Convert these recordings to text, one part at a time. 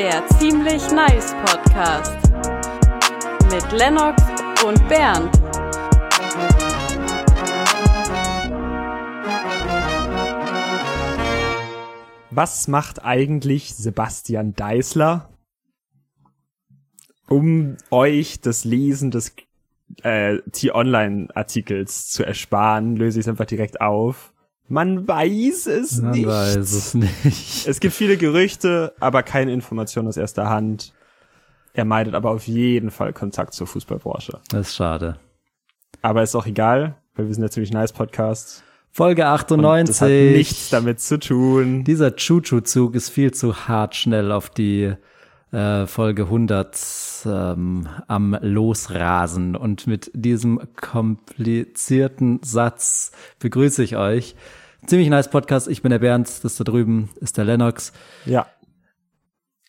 Der Ziemlich Nice Podcast mit Lennox und Bernd. Was macht eigentlich Sebastian Deißler, um euch das Lesen des äh, T-Online-Artikels zu ersparen? Löse ich es einfach direkt auf. Man weiß es Man nicht. weiß es nicht. Es gibt viele Gerüchte, aber keine Informationen aus erster Hand. Er meidet aber auf jeden Fall Kontakt zur Fußballbranche. Das ist schade. Aber ist auch egal, weil wir sind ja ziemlich nice Podcast. Folge Und 98. das hat nichts damit zu tun. Dieser Chuchu-Zug ist viel zu hart schnell auf die äh, Folge 100 ähm, am Losrasen. Und mit diesem komplizierten Satz begrüße ich euch. Ziemlich nice Podcast. Ich bin der Bernd, das da drüben ist der Lennox. Ja.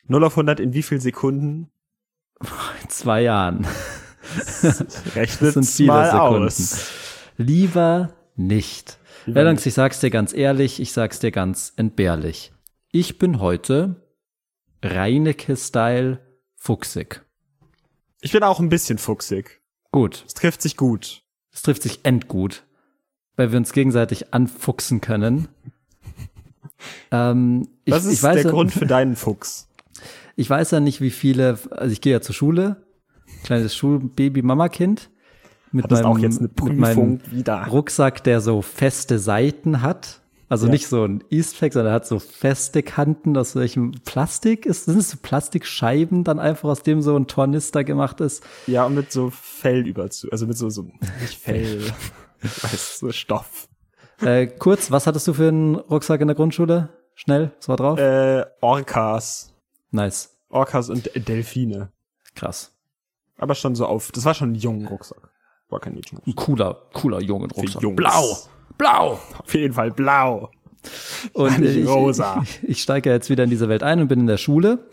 0 auf 100 in wie viel Sekunden? In zwei Jahren. Rechnet Das sind mal Sekunden. aus. Lieber nicht. Lieber Lennox, ich sag's dir ganz ehrlich, ich sag's dir ganz entbehrlich. Ich bin heute Reinecke-Style fuchsig. Ich bin auch ein bisschen fuchsig. Gut, Es trifft sich gut. es trifft sich endgut, weil wir uns gegenseitig anfuchsen können. Ähm, ich, Was ist ich weiß der Grund für deinen Fuchs? Ich weiß ja nicht, wie viele, also ich gehe ja zur Schule, kleines Schulbaby-Mama-Kind. Mit Hattest meinem, auch jetzt eine mit meinem wieder. Rucksack, der so feste Seiten hat. Also Ja. nicht so ein Eastpack, sondern hat so feste Kanten aus welchem Plastik ist. Sind es so Plastikscheiben dann einfach, aus dem so ein Tornister gemacht ist? Ja, und mit so Fellüberzug, also mit so, so, nicht Fell, weiß, so Stoff. Äh, kurz, was hattest du für einen Rucksack in der Grundschule? Schnell, was war drauf? Äh, Orcas. nice. Orcas und Delfine. Krass. Aber schon so auf, das war schon ein junger Rucksack. War kein Mädchenrucksack. Ein cooler, cooler Jungenrucksack. Jungs. Blau! Blau! Auf jeden Fall blau. Und ich, rosa. Ich, ich steige jetzt wieder in diese Welt ein und bin in der Schule.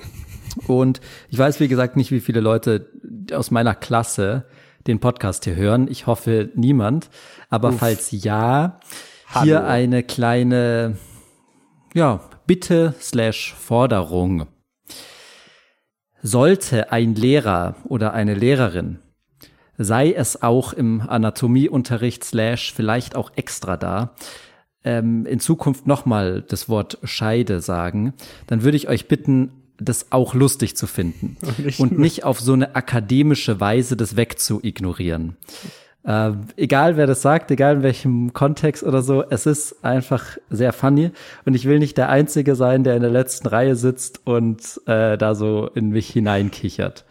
Und ich weiß, wie gesagt, nicht, wie viele Leute aus meiner Klasse den Podcast hier hören. Ich hoffe, niemand. Aber falls ja, hier Hallo. eine kleine, ja, Bitte slash Forderung. Sollte ein Lehrer oder eine Lehrerin sei es auch im Anatomieunterricht slash vielleicht auch extra da, ähm, in Zukunft nochmal das Wort Scheide sagen, dann würde ich euch bitten, das auch lustig zu finden Und nicht und nicht auf so eine akademische Weise das wegzuignorieren. Ähm, egal wer das sagt, egal in welchem Kontext oder so, es ist einfach sehr funny und ich will nicht der Einzige sein, der in der letzten Reihe sitzt und äh, da so in mich hineinkichert.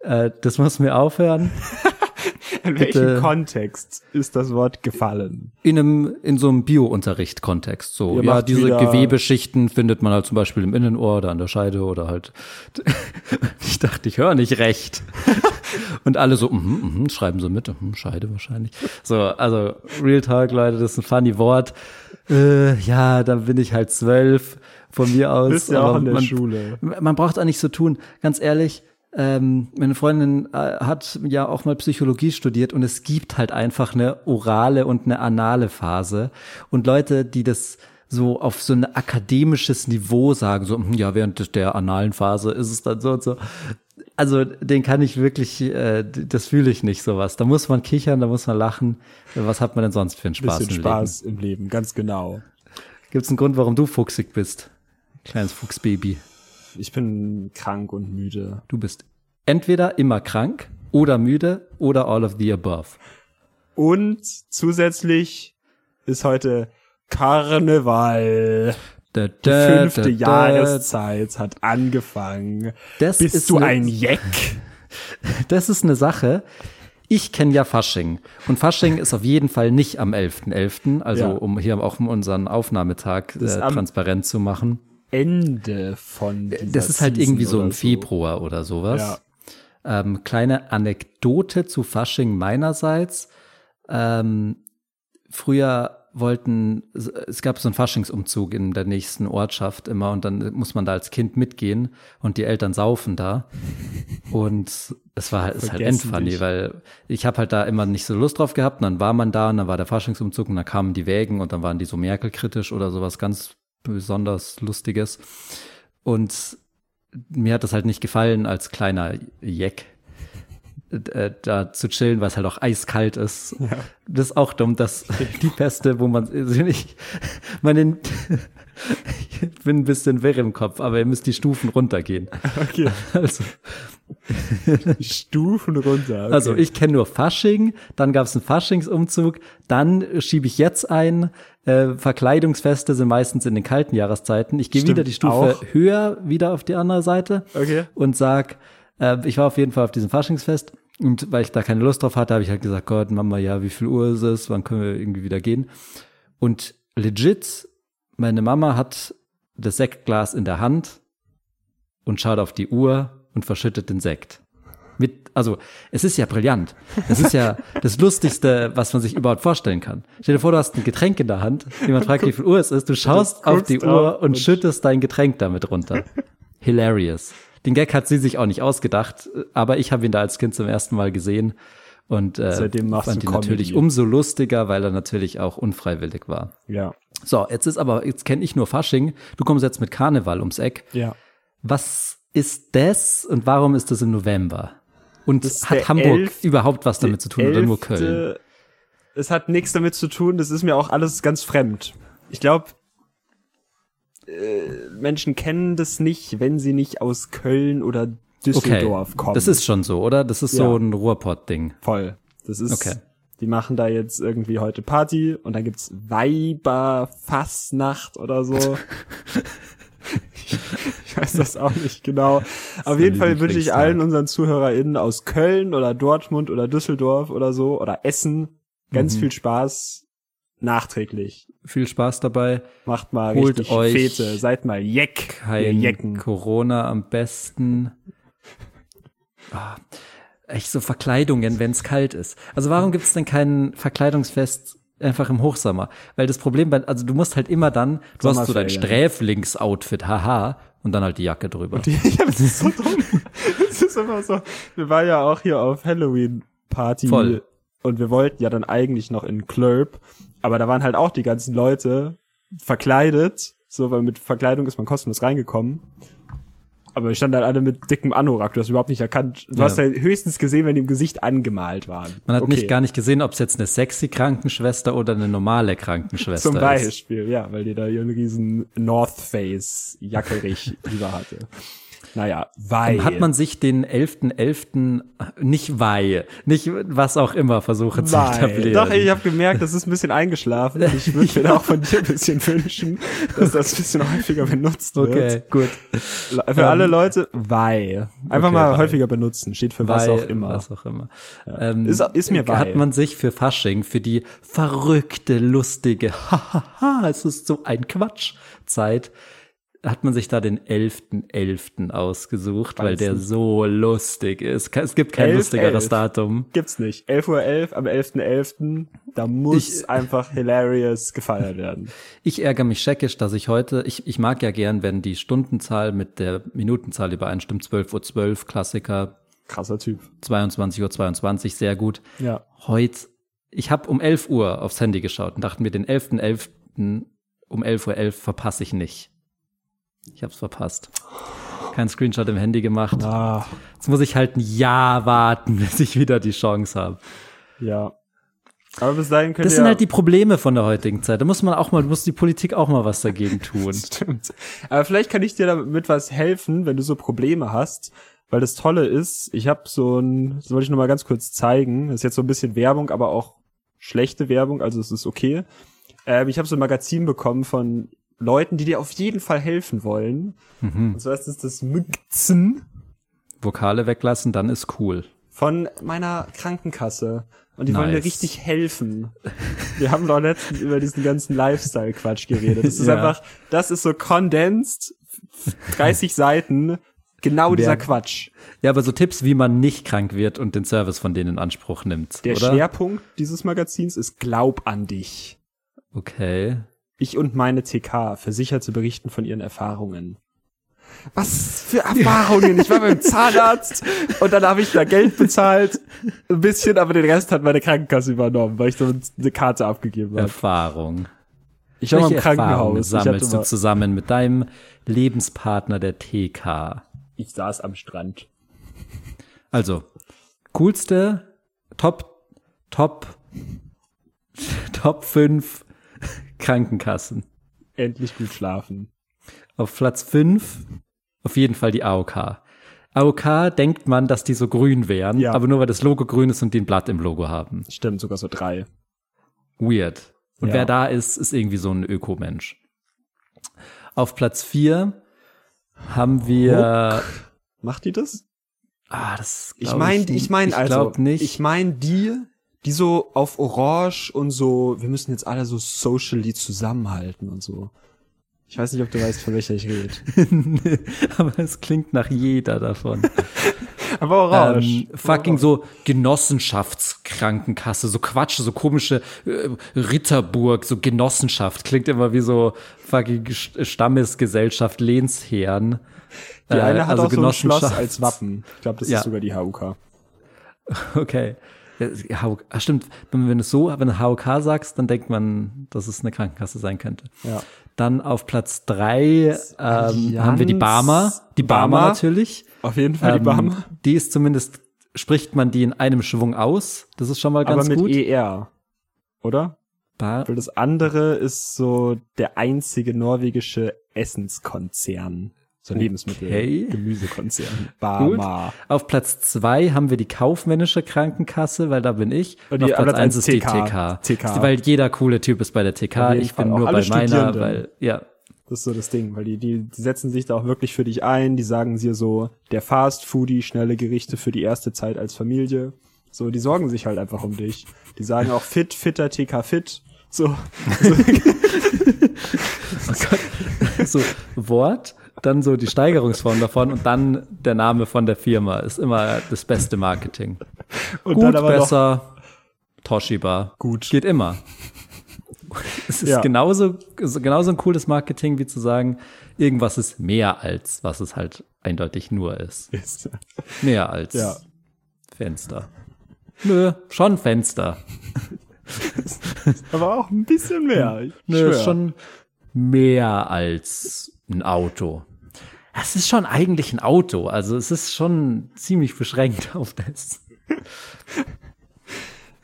Äh, das muss mir aufhören. In welchem Kontext ist das Wort gefallen? In einem, in so einem Bio-Unterricht-Kontext. So, Ihr ja, diese Gewebeschichten findet man halt zum Beispiel im Innenohr oder an der Scheide oder halt. ich dachte, ich höre nicht recht. Und alle so, mhm, mhm, schreiben so mit, mhm, Scheide wahrscheinlich. So, also Real Talk, Leute, das ist ein funny Wort. Äh, ja, dann bin ich halt zwölf von mir aus. Bist ja auch in der man, Schule. man braucht auch nicht so tun. Ganz ehrlich, ähm, meine Freundin äh, hat ja auch mal Psychologie studiert und es gibt halt einfach eine orale und eine anale Phase. Und Leute, die das so auf so ein akademisches Niveau sagen, so, hm, ja, während der analen Phase ist es dann so und so. Also, den kann ich wirklich, äh, das fühle ich nicht, sowas. Da muss man kichern, da muss man lachen. Was hat man denn sonst für einen Spaß Bisschen im Spaß im Leben, ganz genau. Leben? Gibt es einen Grund, warum du fuchsig bist? Kleines Fuchsbaby. Ich bin krank und müde. Du bist entweder immer krank oder müde oder all of the above. Und zusätzlich ist heute Karneval. Da, Die da, fünfte da, Jahreszeit hat angefangen. Das Bist ist du ne- ein Jeck? Das ist eine Sache. Ich kenne ja Fasching. Und Fasching ist auf jeden Fall nicht am 11.11., also Ja. um hier auch unseren Aufnahmetag äh, transparent zu machen. Ende von dieser Das ist halt Season irgendwie so im Februar oder sowas. Ja. Ähm, kleine Anekdote zu Fasching meinerseits. Ähm, früher wollten, es gab so einen Faschingsumzug in der nächsten Ortschaft immer und dann muss man da als Kind mitgehen und die Eltern saufen da. Und es war halt, ist halt endfunny, dich. weil ich habe halt da immer nicht so Lust drauf gehabt und dann war man da und dann war der Faschingsumzug und dann kamen die Wägen und dann waren die so Merkel-kritisch oder sowas ganz besonders Lustiges. Und mir hat das halt nicht gefallen als kleiner Jeck äh, da zu chillen, weil es halt auch eiskalt ist. Ja. Das ist auch dumm, dass die Feste, wo man also nicht, man den, ich bin ein bisschen wirr im Kopf, aber ihr müsst die Stufen runtergehen. Okay. Also, Stufen runter. Okay. Also ich kenne nur Fasching, dann gab es einen Faschingsumzug, dann schiebe ich jetzt ein. Äh, Verkleidungsfeste sind meistens in den kalten Jahreszeiten. Ich gehe wieder die Stufe auch. höher, wieder auf die andere Seite okay. und sag, äh, ich war auf jeden Fall auf diesem Faschingsfest und weil ich da keine Lust drauf hatte, habe ich halt gesagt, Gott, Mama, ja, wie viel Uhr ist es? Wann können wir irgendwie wieder gehen? Und legit, meine Mama hat das Sektglas in der Hand und schaut auf die Uhr und verschüttet den Sekt. Mit, also, es ist ja brillant. Es ist ja das Lustigste, was man sich überhaupt vorstellen kann. Stell dir vor, du hast ein Getränk in der Hand, jemand fragt, wie viel Uhr es ist, du schaust auf die Uhr und, und schüttest dein Getränk damit runter. Hilarious. Den Gag hat sie sich auch nicht ausgedacht, aber ich habe ihn da als Kind zum ersten Mal gesehen und äh, Seitdem machst fand ihn natürlich umso lustiger, weil er natürlich auch unfreiwillig war. Ja. So, jetzt ist aber, jetzt kenne ich nur Fasching. Du kommst jetzt mit Karneval ums Eck. Ja. Was ist das und warum ist das im November? Und hat Hamburg elf, überhaupt was damit zu tun oder nur Köln? Es hat nichts damit zu tun, das ist mir auch alles ganz fremd. Ich glaube, äh, Menschen kennen das nicht, wenn sie nicht aus Köln oder Düsseldorf okay. kommen. Das ist schon so, oder? Das ist ja. so ein Ruhrpott-Ding. Voll. Das ist, okay. die machen da jetzt irgendwie heute Party und dann gibt's Weiberfassnacht oder so. weiß das auch nicht genau. Auf jeden Fall wünsche ich allen unseren ZuhörerInnen aus Köln oder Dortmund oder Düsseldorf oder so oder Essen ganz mhm. viel Spaß nachträglich. Viel Spaß dabei. Macht mal Holt richtig euch Fete. Seid mal Jeck. Kein Jecken. Corona am besten. Ah, echt so Verkleidungen, wenn es kalt ist. Also warum gibt es denn kein Verkleidungsfest einfach im Hochsommer? Weil das Problem bei, also du musst halt immer dann, du hast so dein Sträflingsoutfit, haha, und dann halt die Jacke drüber. Die, ja, das ist so dumm. das ist immer so. Wir waren ja auch hier auf Halloween Party. Voll. Und wir wollten ja dann eigentlich noch in Club, aber da waren halt auch die ganzen Leute verkleidet, so, weil mit Verkleidung ist man kostenlos reingekommen. Aber standen halt alle mit dickem Anorak, du hast überhaupt nicht erkannt. Du ja. hast ja höchstens gesehen, wenn die im Gesicht angemalt waren. Man hat okay. nicht gar nicht gesehen, ob es jetzt eine sexy Krankenschwester oder eine normale Krankenschwester Zum Beispiel, ist. ja, weil die da ihren riesen North Face Jackerich über hatte. Naja, weil. Hat man sich den 11.11. .11. nicht weil, nicht was auch immer versuchen zu etablieren. Doch, ich habe gemerkt, das ist ein bisschen eingeschlafen. Ich würde mir auch von dir ein bisschen wünschen, dass das ein bisschen häufiger benutzt wird. Okay, gut. Für alle ähm, Leute, weil. Einfach okay, mal weil. häufiger benutzen. Steht für was auch immer. Was auch immer. Ja. Ähm, ist, ist mir weil. Hat man sich für Fasching, für die verrückte, lustige, hahaha, es ist so ein Quatsch Zeit hat man sich da den 11.11. .11. ausgesucht, Weiß weil der nicht. so lustig ist. Es gibt kein 11, lustigeres 11. Datum. Gibt's nicht. 11.11 Uhr .11 am 11.11. .11. Da muss ich, einfach hilarious gefeiert werden. Ich ärgere mich scheckisch, dass ich heute, ich, ich mag ja gern, wenn die Stundenzahl mit der Minutenzahl übereinstimmt. 12.12 Uhr 12, Klassiker. Krasser Typ. 22.22 Uhr 22, sehr gut. Ja. Heute, ich habe um 11 Uhr aufs Handy geschaut und dachte mir, den 11.11. .11. um 11.11 Uhr 11 verpasse ich nicht. Ich hab's verpasst. Kein Screenshot im Handy gemacht. Ah. Jetzt muss ich halt ein Jahr warten, bis ich wieder die Chance habe. Ja. Aber bis dahin könnt Das sind halt die Probleme von der heutigen Zeit. Da muss man auch mal, muss die Politik auch mal was dagegen tun. Stimmt. Aber vielleicht kann ich dir damit was helfen, wenn du so Probleme hast. Weil das Tolle ist, ich habe so ein, das wollte ich noch mal ganz kurz zeigen. Das ist jetzt so ein bisschen Werbung, aber auch schlechte Werbung, also es ist okay. Ähm, ich habe so ein Magazin bekommen von Leuten, die dir auf jeden Fall helfen wollen. Mhm. Und zwar ist es das Mgzen. Vokale weglassen, dann ist cool. Von meiner Krankenkasse. Und die nice. wollen mir richtig helfen. Wir haben doch letztens über diesen ganzen Lifestyle-Quatsch geredet. Das ist ja. einfach, das ist so condensed, 30 Seiten, genau dieser Quatsch. Ja, aber so Tipps, wie man nicht krank wird und den Service von denen in Anspruch nimmt. Der oder? Schwerpunkt dieses Magazins ist Glaub an dich. Okay. Ich und meine TK versichert zu berichten von ihren Erfahrungen. Was für Erfahrungen? Ich war beim Zahnarzt und dann habe ich da Geld bezahlt, ein bisschen, aber den Rest hat meine Krankenkasse übernommen, weil ich so eine Karte abgegeben habe. Erfahrung. Ich war im Krankenhaus. sammelst du zusammen mit deinem Lebenspartner der TK? Ich saß am Strand. Also, coolste Top, Top, Top 5 Krankenkassen. Endlich gut schlafen. Auf Platz 5 auf jeden Fall die AOK. AOK denkt man, dass die so grün wären, Ja. aber nur weil das Logo grün ist und die ein Blatt im Logo haben. Stimmt, sogar so drei. Weird. Und Ja. wer da ist, ist irgendwie so ein Ökomensch. Auf Platz 4 haben wir, Macht die das? ah, das Ich meine, ich meine also, glaub nicht. ich meine die, die so auf Orange und so, wir müssen jetzt alle so socially zusammenhalten und so. Ich weiß nicht, ob du weißt, von welcher ich rede. aber es klingt nach jeder davon. Aber ähm, fucking so Genossenschaftskrankenkasse, so Quatsch, so komische äh, Ritterburg, so Genossenschaft, klingt immer wie so fucking St- Stammesgesellschaft Lehnsherren. Die eine hat also auch so ein Schloss als Wappen. Ich glaube, das Ja. ist sogar die HUK. Okay. Ja, ah, stimmt, wenn, wenn du so, wenn du HOK sagst, dann denkt man, dass es eine Krankenkasse sein könnte. Ja. Dann auf Platz drei ähm, haben wir die Barmer. Die Barmer Barmer. natürlich. Auf jeden Fall die Ähm, Barmer. Die ist zumindest, spricht man die in einem Schwung aus. Das ist schon mal Aber ganz mit gut. ER. Oder? Bar Weil das andere ist so der einzige norwegische Essenskonzern. So Lebensmittel, Okay. Gemüsekonzern. Barmer. Auf Platz zwei haben wir die kaufmännische Krankenkasse, weil da bin ich. Und Und auf Platz eins ist die TK. TK. TK. Weil jeder coole Typ ist bei der TK. Ich Fall. bin nur bei meiner, weil, ja. Das ist so das Ding, weil die, die, die setzen sich da auch wirklich für dich ein. Die sagen dir so, der Fast Foodie, schnelle Gerichte für die erste Zeit als Familie. So, die sorgen sich halt einfach um dich. Die sagen auch fit, fitter, TK fit. So, so Wort, dann so die Steigerungsform davon und dann der Name von der Firma ist immer das beste Marketing. und Gut, dann aber besser, Toshiba. gut. Geht immer. Es ist Ja. genauso, genauso ein cooles Marketing, wie zu sagen, irgendwas ist mehr als, was es halt eindeutig nur ist. ist. Mehr als Ja. Fenster. Nö, schon Fenster. Aber auch ein bisschen mehr. Nö, schwör. schon mehr als ein Auto. Es ist schon eigentlich ein Auto, also es ist schon ziemlich beschränkt auf das.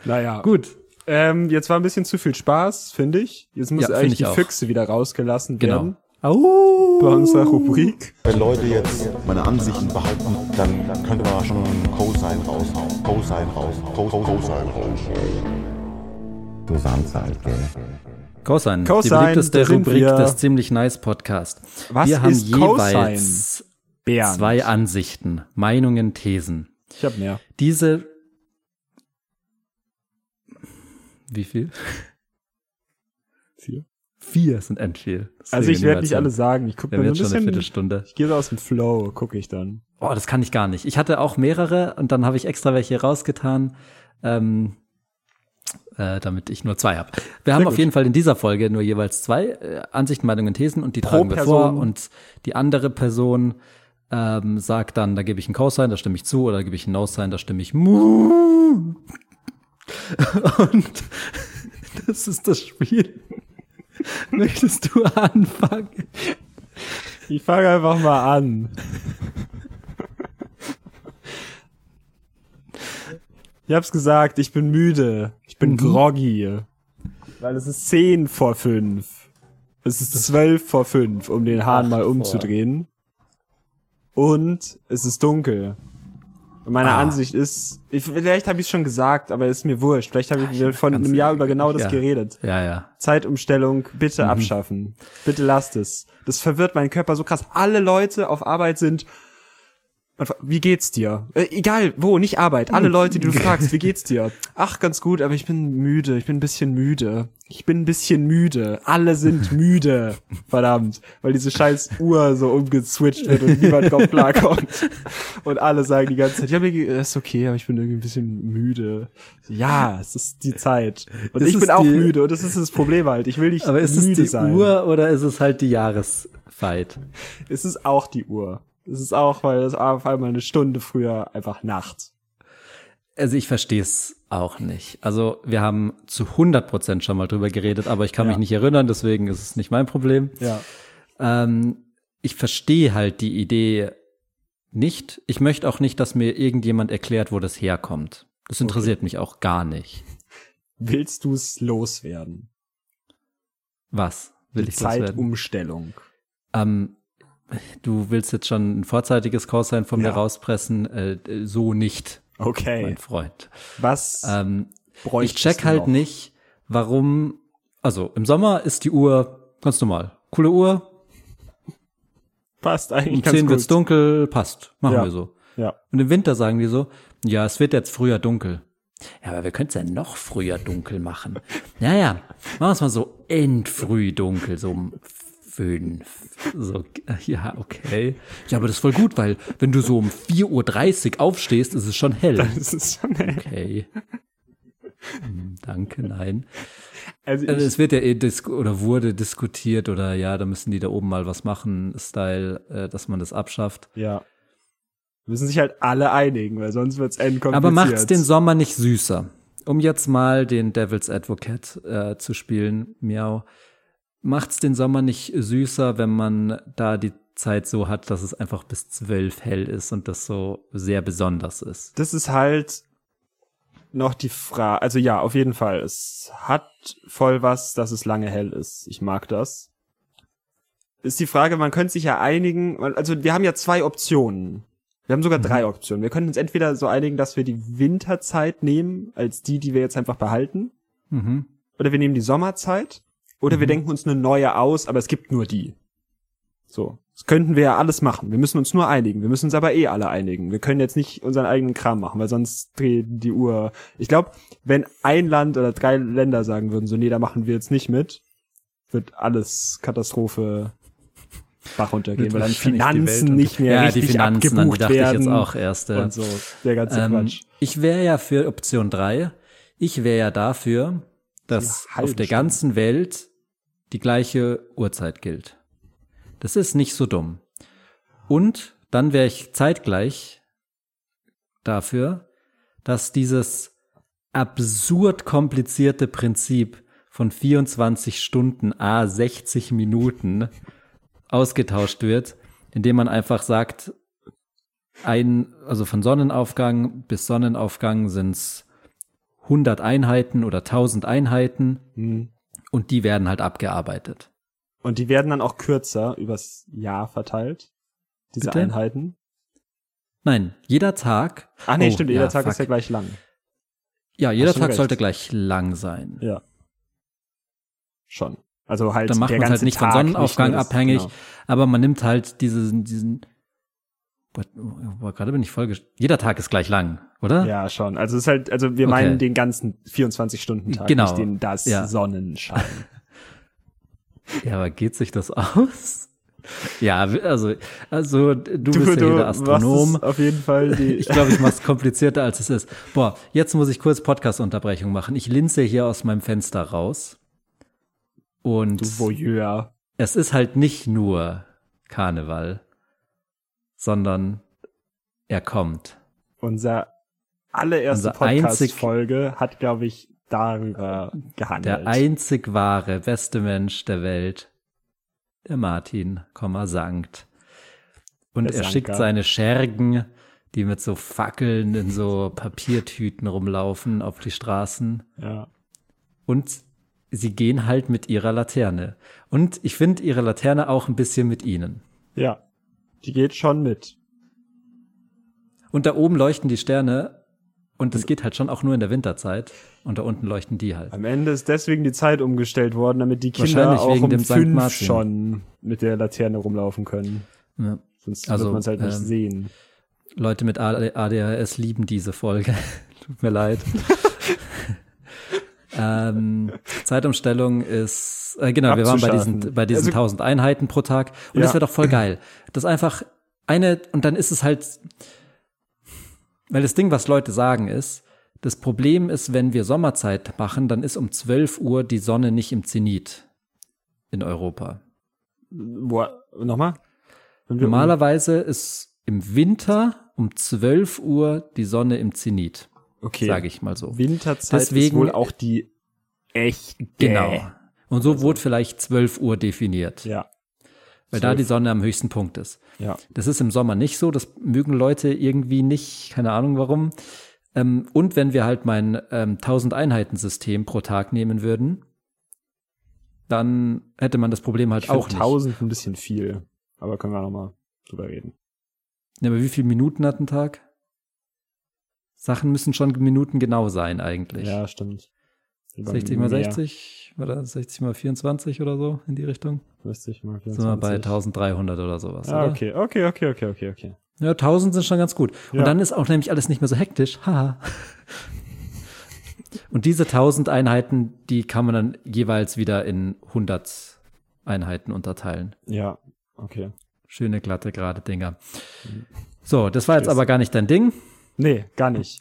Naja. Gut, Ähm, jetzt war ein bisschen zu viel Spaß, finde ich. Jetzt muss Ja, eigentlich ich die auch. Füchse wieder rausgelassen genau. werden. Au. Bei unserer Rubrik. Wenn Leute jetzt meine Ansichten behalten, dann könnte man schon Cosine raushauen. Cosine raushauen. Co- Co- Cosine raushauen. Du Samstag, halt, gell? Cosine, Cosine, die beliebteste Rubrik wir. des ziemlich nice Podcast. Was wir haben ist jeweils Bernd. zwei Ansichten, Meinungen, Thesen. Ich habe mehr. Diese wie viel? Vier. Vier sind end viel. Das Also ich werde nicht alle sagen. Ich gucke mir so ein jetzt schon eine. Viertelstunde. Ich gehe so aus dem Flow, gucke ich dann. Oh, das kann ich gar nicht. Ich hatte auch mehrere und dann habe ich extra welche rausgetan, ähm, äh, damit ich nur zwei habe. Wir haben gut. auf jeden Fall in dieser Folge nur jeweils zwei äh, Ansichten, Meinungen, Thesen und die Pro tragen wir Person. vor und die andere Person ähm, sagt dann, da gebe ich ein Cosine, da stimme ich zu oder da gebe ich ein No-Sign, da stimme ich mu. Und das ist das Spiel. Möchtest du anfangen? Ich fange einfach mal an. Ich hab's gesagt, ich bin müde. Ich bin groggy. Weil es ist zehn vor fünf. Es ist zwölf vor fünf, um den Hahn mal umzudrehen. Und es ist dunkel. Und meine Ah. Ansicht ist, ich, vielleicht habe ich es schon gesagt, aber ist mir wurscht. Vielleicht habe ich vor ganz einem Jahr über genau das ja. geredet. Ja, ja. Zeitumstellung bitte abschaffen. Bitte lasst es. Das verwirrt meinen Körper so krass. Alle Leute auf Arbeit sind. Wie geht's dir? Äh, egal, wo, nicht Arbeit. Alle Leute, die du fragst, wie geht's dir? Ach, ganz gut, aber ich bin müde. Ich bin ein bisschen müde. Ich bin ein bisschen müde. Alle sind müde. Verdammt. Weil diese scheiß Uhr so umgeswitcht wird und niemand drauf klarkommt. Und alle sagen die ganze Zeit, ja, mir ist okay, aber ich bin irgendwie ein bisschen müde. Ja, es ist die Zeit. Und Ist ich bin auch müde und das ist das Problem halt. Ich will nicht Aber ist es müde die sein. Uhr oder ist es halt die Jahreszeit? Es ist auch die Uhr. Es ist auch, weil es auf einmal eine Stunde früher einfach Nacht. Also ich verstehe es auch nicht. Also wir haben zu 100 Prozent schon mal drüber geredet, aber ich kann Ja. mich nicht erinnern, deswegen ist es nicht mein Problem. Ja. Ähm, ich verstehe halt die Idee nicht. Ich möchte auch nicht, dass mir irgendjemand erklärt, wo das herkommt. Das interessiert mich auch gar nicht. Willst du es loswerden? Was will Die ich loswerden? Zeitumstellung. Ähm, du willst jetzt schon ein vorzeitiges Cosine von mir Ja. rauspressen? Äh, äh, so nicht, Okay. mein Freund. Was Ähm, ich check halt noch? nicht, warum. Also im Sommer ist die Uhr ganz normal. Coole Uhr, Passt eigentlich um ganz 10 gut. wird's dunkel, passt. Machen Ja. wir so. Ja. Und im Winter sagen die so, ja, es wird jetzt früher dunkel. Ja, aber wir können es ja noch früher dunkel machen. Ja, ja, machen wir es mal so endfrüh dunkel, so um fünf. So, ja, okay. Ja, aber das ist voll gut, weil wenn du so um 4.30 Uhr aufstehst, ist es schon hell. Das ist schon, Okay. Hm, Danke, nein. also Also es wird ja eh oder wurde diskutiert oder ja, da müssen die da oben mal was machen, Style, äh, dass man das abschafft. ja. Müssen sich halt alle einigen, weil sonst wird's endkompliziert. Aber macht's den Sommer nicht süßer. Um jetzt mal den Devil's Advocate äh, zu spielen, miau. Macht's den Sommer nicht süßer, wenn man da die Zeit so hat, dass es einfach bis zwölf hell ist und das so sehr besonders ist. das ist halt noch die Frage, also ja, auf jeden Fall. Es hat voll was, dass es lange hell ist. Ich mag das. Ist die Frage, man könnte sich ja einigen, also wir haben ja zwei Optionen. Wir haben sogar drei Optionen. Wir können uns entweder so einigen, dass wir die Winterzeit nehmen, als die, die wir jetzt einfach behalten, Mhm. oder wir nehmen die Sommerzeit, oder wir denken uns eine neue aus, aber es gibt nur die. So. Das könnten wir ja alles machen. Wir müssen uns nur einigen. Wir müssen uns aber eh alle einigen. Wir können jetzt nicht unseren eigenen Kram machen, weil sonst dreht die Uhr. Ich glaube, wenn ein Land oder drei Länder sagen würden, so, nee, da machen wir jetzt nicht mit, wird alles Katastrophe Bach runtergehen, weil dann Finanzen nicht mehr ja, richtig die Finanzen, abgebucht dachte werden. ich jetzt auch erst. äh, Und so, der ganze Ähm, Quatsch. ich wäre ja für Option drei. Ich wäre ja dafür, dass auf der ganzen Welt die gleiche Uhrzeit gilt. Das ist nicht so dumm. Und dann wäre ich zeitgleich dafür, dass dieses absurd komplizierte Prinzip von 24 Stunden a 60 Minuten ausgetauscht wird, indem man einfach sagt, ein, also von Sonnenaufgang bis Sonnenaufgang sind's 100 Einheiten oder 1000 Einheiten Hm. Und die werden halt abgearbeitet. Und die werden dann auch kürzer übers Jahr verteilt. Diese Bitte? Einheiten. Nein, jeder Tag. Ach nee, Oh, stimmt, jeder ja, Tag ist fuck. ja gleich lang. Ja, jeder Tag recht. sollte gleich lang sein. Ja. Schon. Also halt Dann macht man halt nicht von Tag, Sonnenaufgang nur das- abhängig, genau. aber man nimmt halt diesen, diesen, gerade bin ich voll, jeder Tag ist gleich lang, oder? Ja, schon. Also es ist halt, also wir Okay. meinen den ganzen 24-Stunden-Tag, Genau. nicht den das Ja. Sonnenschein. Ja, aber geht sich das aus? Ja, also, also du, bist ja hier der Astronom. auf jeden Fall die, Ich glaube, ich mache es komplizierter, als es ist. Boah, jetzt muss ich kurz Podcast-Unterbrechung machen. Ich linse hier aus meinem Fenster raus. Und du Voyeur. es ist halt nicht nur Karneval, sondern er kommt. Unser allererste Podcast-Folge hat, glaube ich, darüber gehandelt. Der einzig wahre, beste Mensch der Welt, der Martin, Sankt. Und Der er schickt Sanker. seine Schergen, die mit so Fackeln in so Papiertüten rumlaufen, auf die Straßen. ja. Und sie gehen halt mit ihrer Laterne. Und ich finde ihre Laterne auch ein bisschen mit ihnen. ja, die geht schon mit. Und da oben leuchten die Sterne. Und es geht halt schon auch nur in der Winterzeit. Und da unten leuchten die halt. Am Ende ist deswegen die Zeit umgestellt worden, damit die Kinder auch um fünf schon mit der Laterne rumlaufen können. Ja. Sonst Also, wird man es halt nicht ähm, sehen. Leute mit ADHS lieben diese Folge. Tut mir leid. ähm, Zeitumstellung ist, äh, genau, wir waren bei diesen, bei diesen Also- 1000 Einheiten pro Tag. Und Ja. das wäre doch voll geil. Das einfach eine, und dann ist es halt, weil das Ding, was Leute sagen ist, das Problem ist, wenn wir Sommerzeit machen, dann ist um 12 Uhr die Sonne nicht im Zenit in Europa. Boah, nochmal? Normalerweise ist im Winter um 12 Uhr die Sonne im Zenit, okay. sage ich mal so. Winterzeit ist Deswegen- wohl auch die echt Genau. Und so wurde vielleicht 12 Uhr definiert. Ja. weil da die Sonne am höchsten Punkt ist. Ja. Das ist im Sommer nicht so, das mögen Leute irgendwie nicht, keine Ahnung warum. Ähm, und wenn wir halt mein ähm, 1000 Einheiten-System pro Tag nehmen würden, dann hätte man das Problem halt Ich auch nicht. 1000 ein bisschen viel. Aber können wir noch mal drüber reden. Ja, aber wie viele Minuten hat ein Tag? Sachen müssen schon Minuten genau sein eigentlich. Ja, stimmt. Über 60 mal mehr. 60 oder 60 mal 24 oder so in die Richtung. 60 mal Sind wir bei 24. 1300 oder sowas. Ah, oder? okay, okay, okay, okay, okay, okay. Ja, 1000 sind schon ganz gut. Und Ja. dann ist auch nämlich alles nicht mehr so hektisch. Haha. Und diese 1000 Einheiten, die kann man dann jeweils wieder in 100 Einheiten unterteilen. Ja, okay. Schöne, glatte, gerade Dinger. So, das war jetzt aber gar nicht dein Ding. Nee, gar nicht.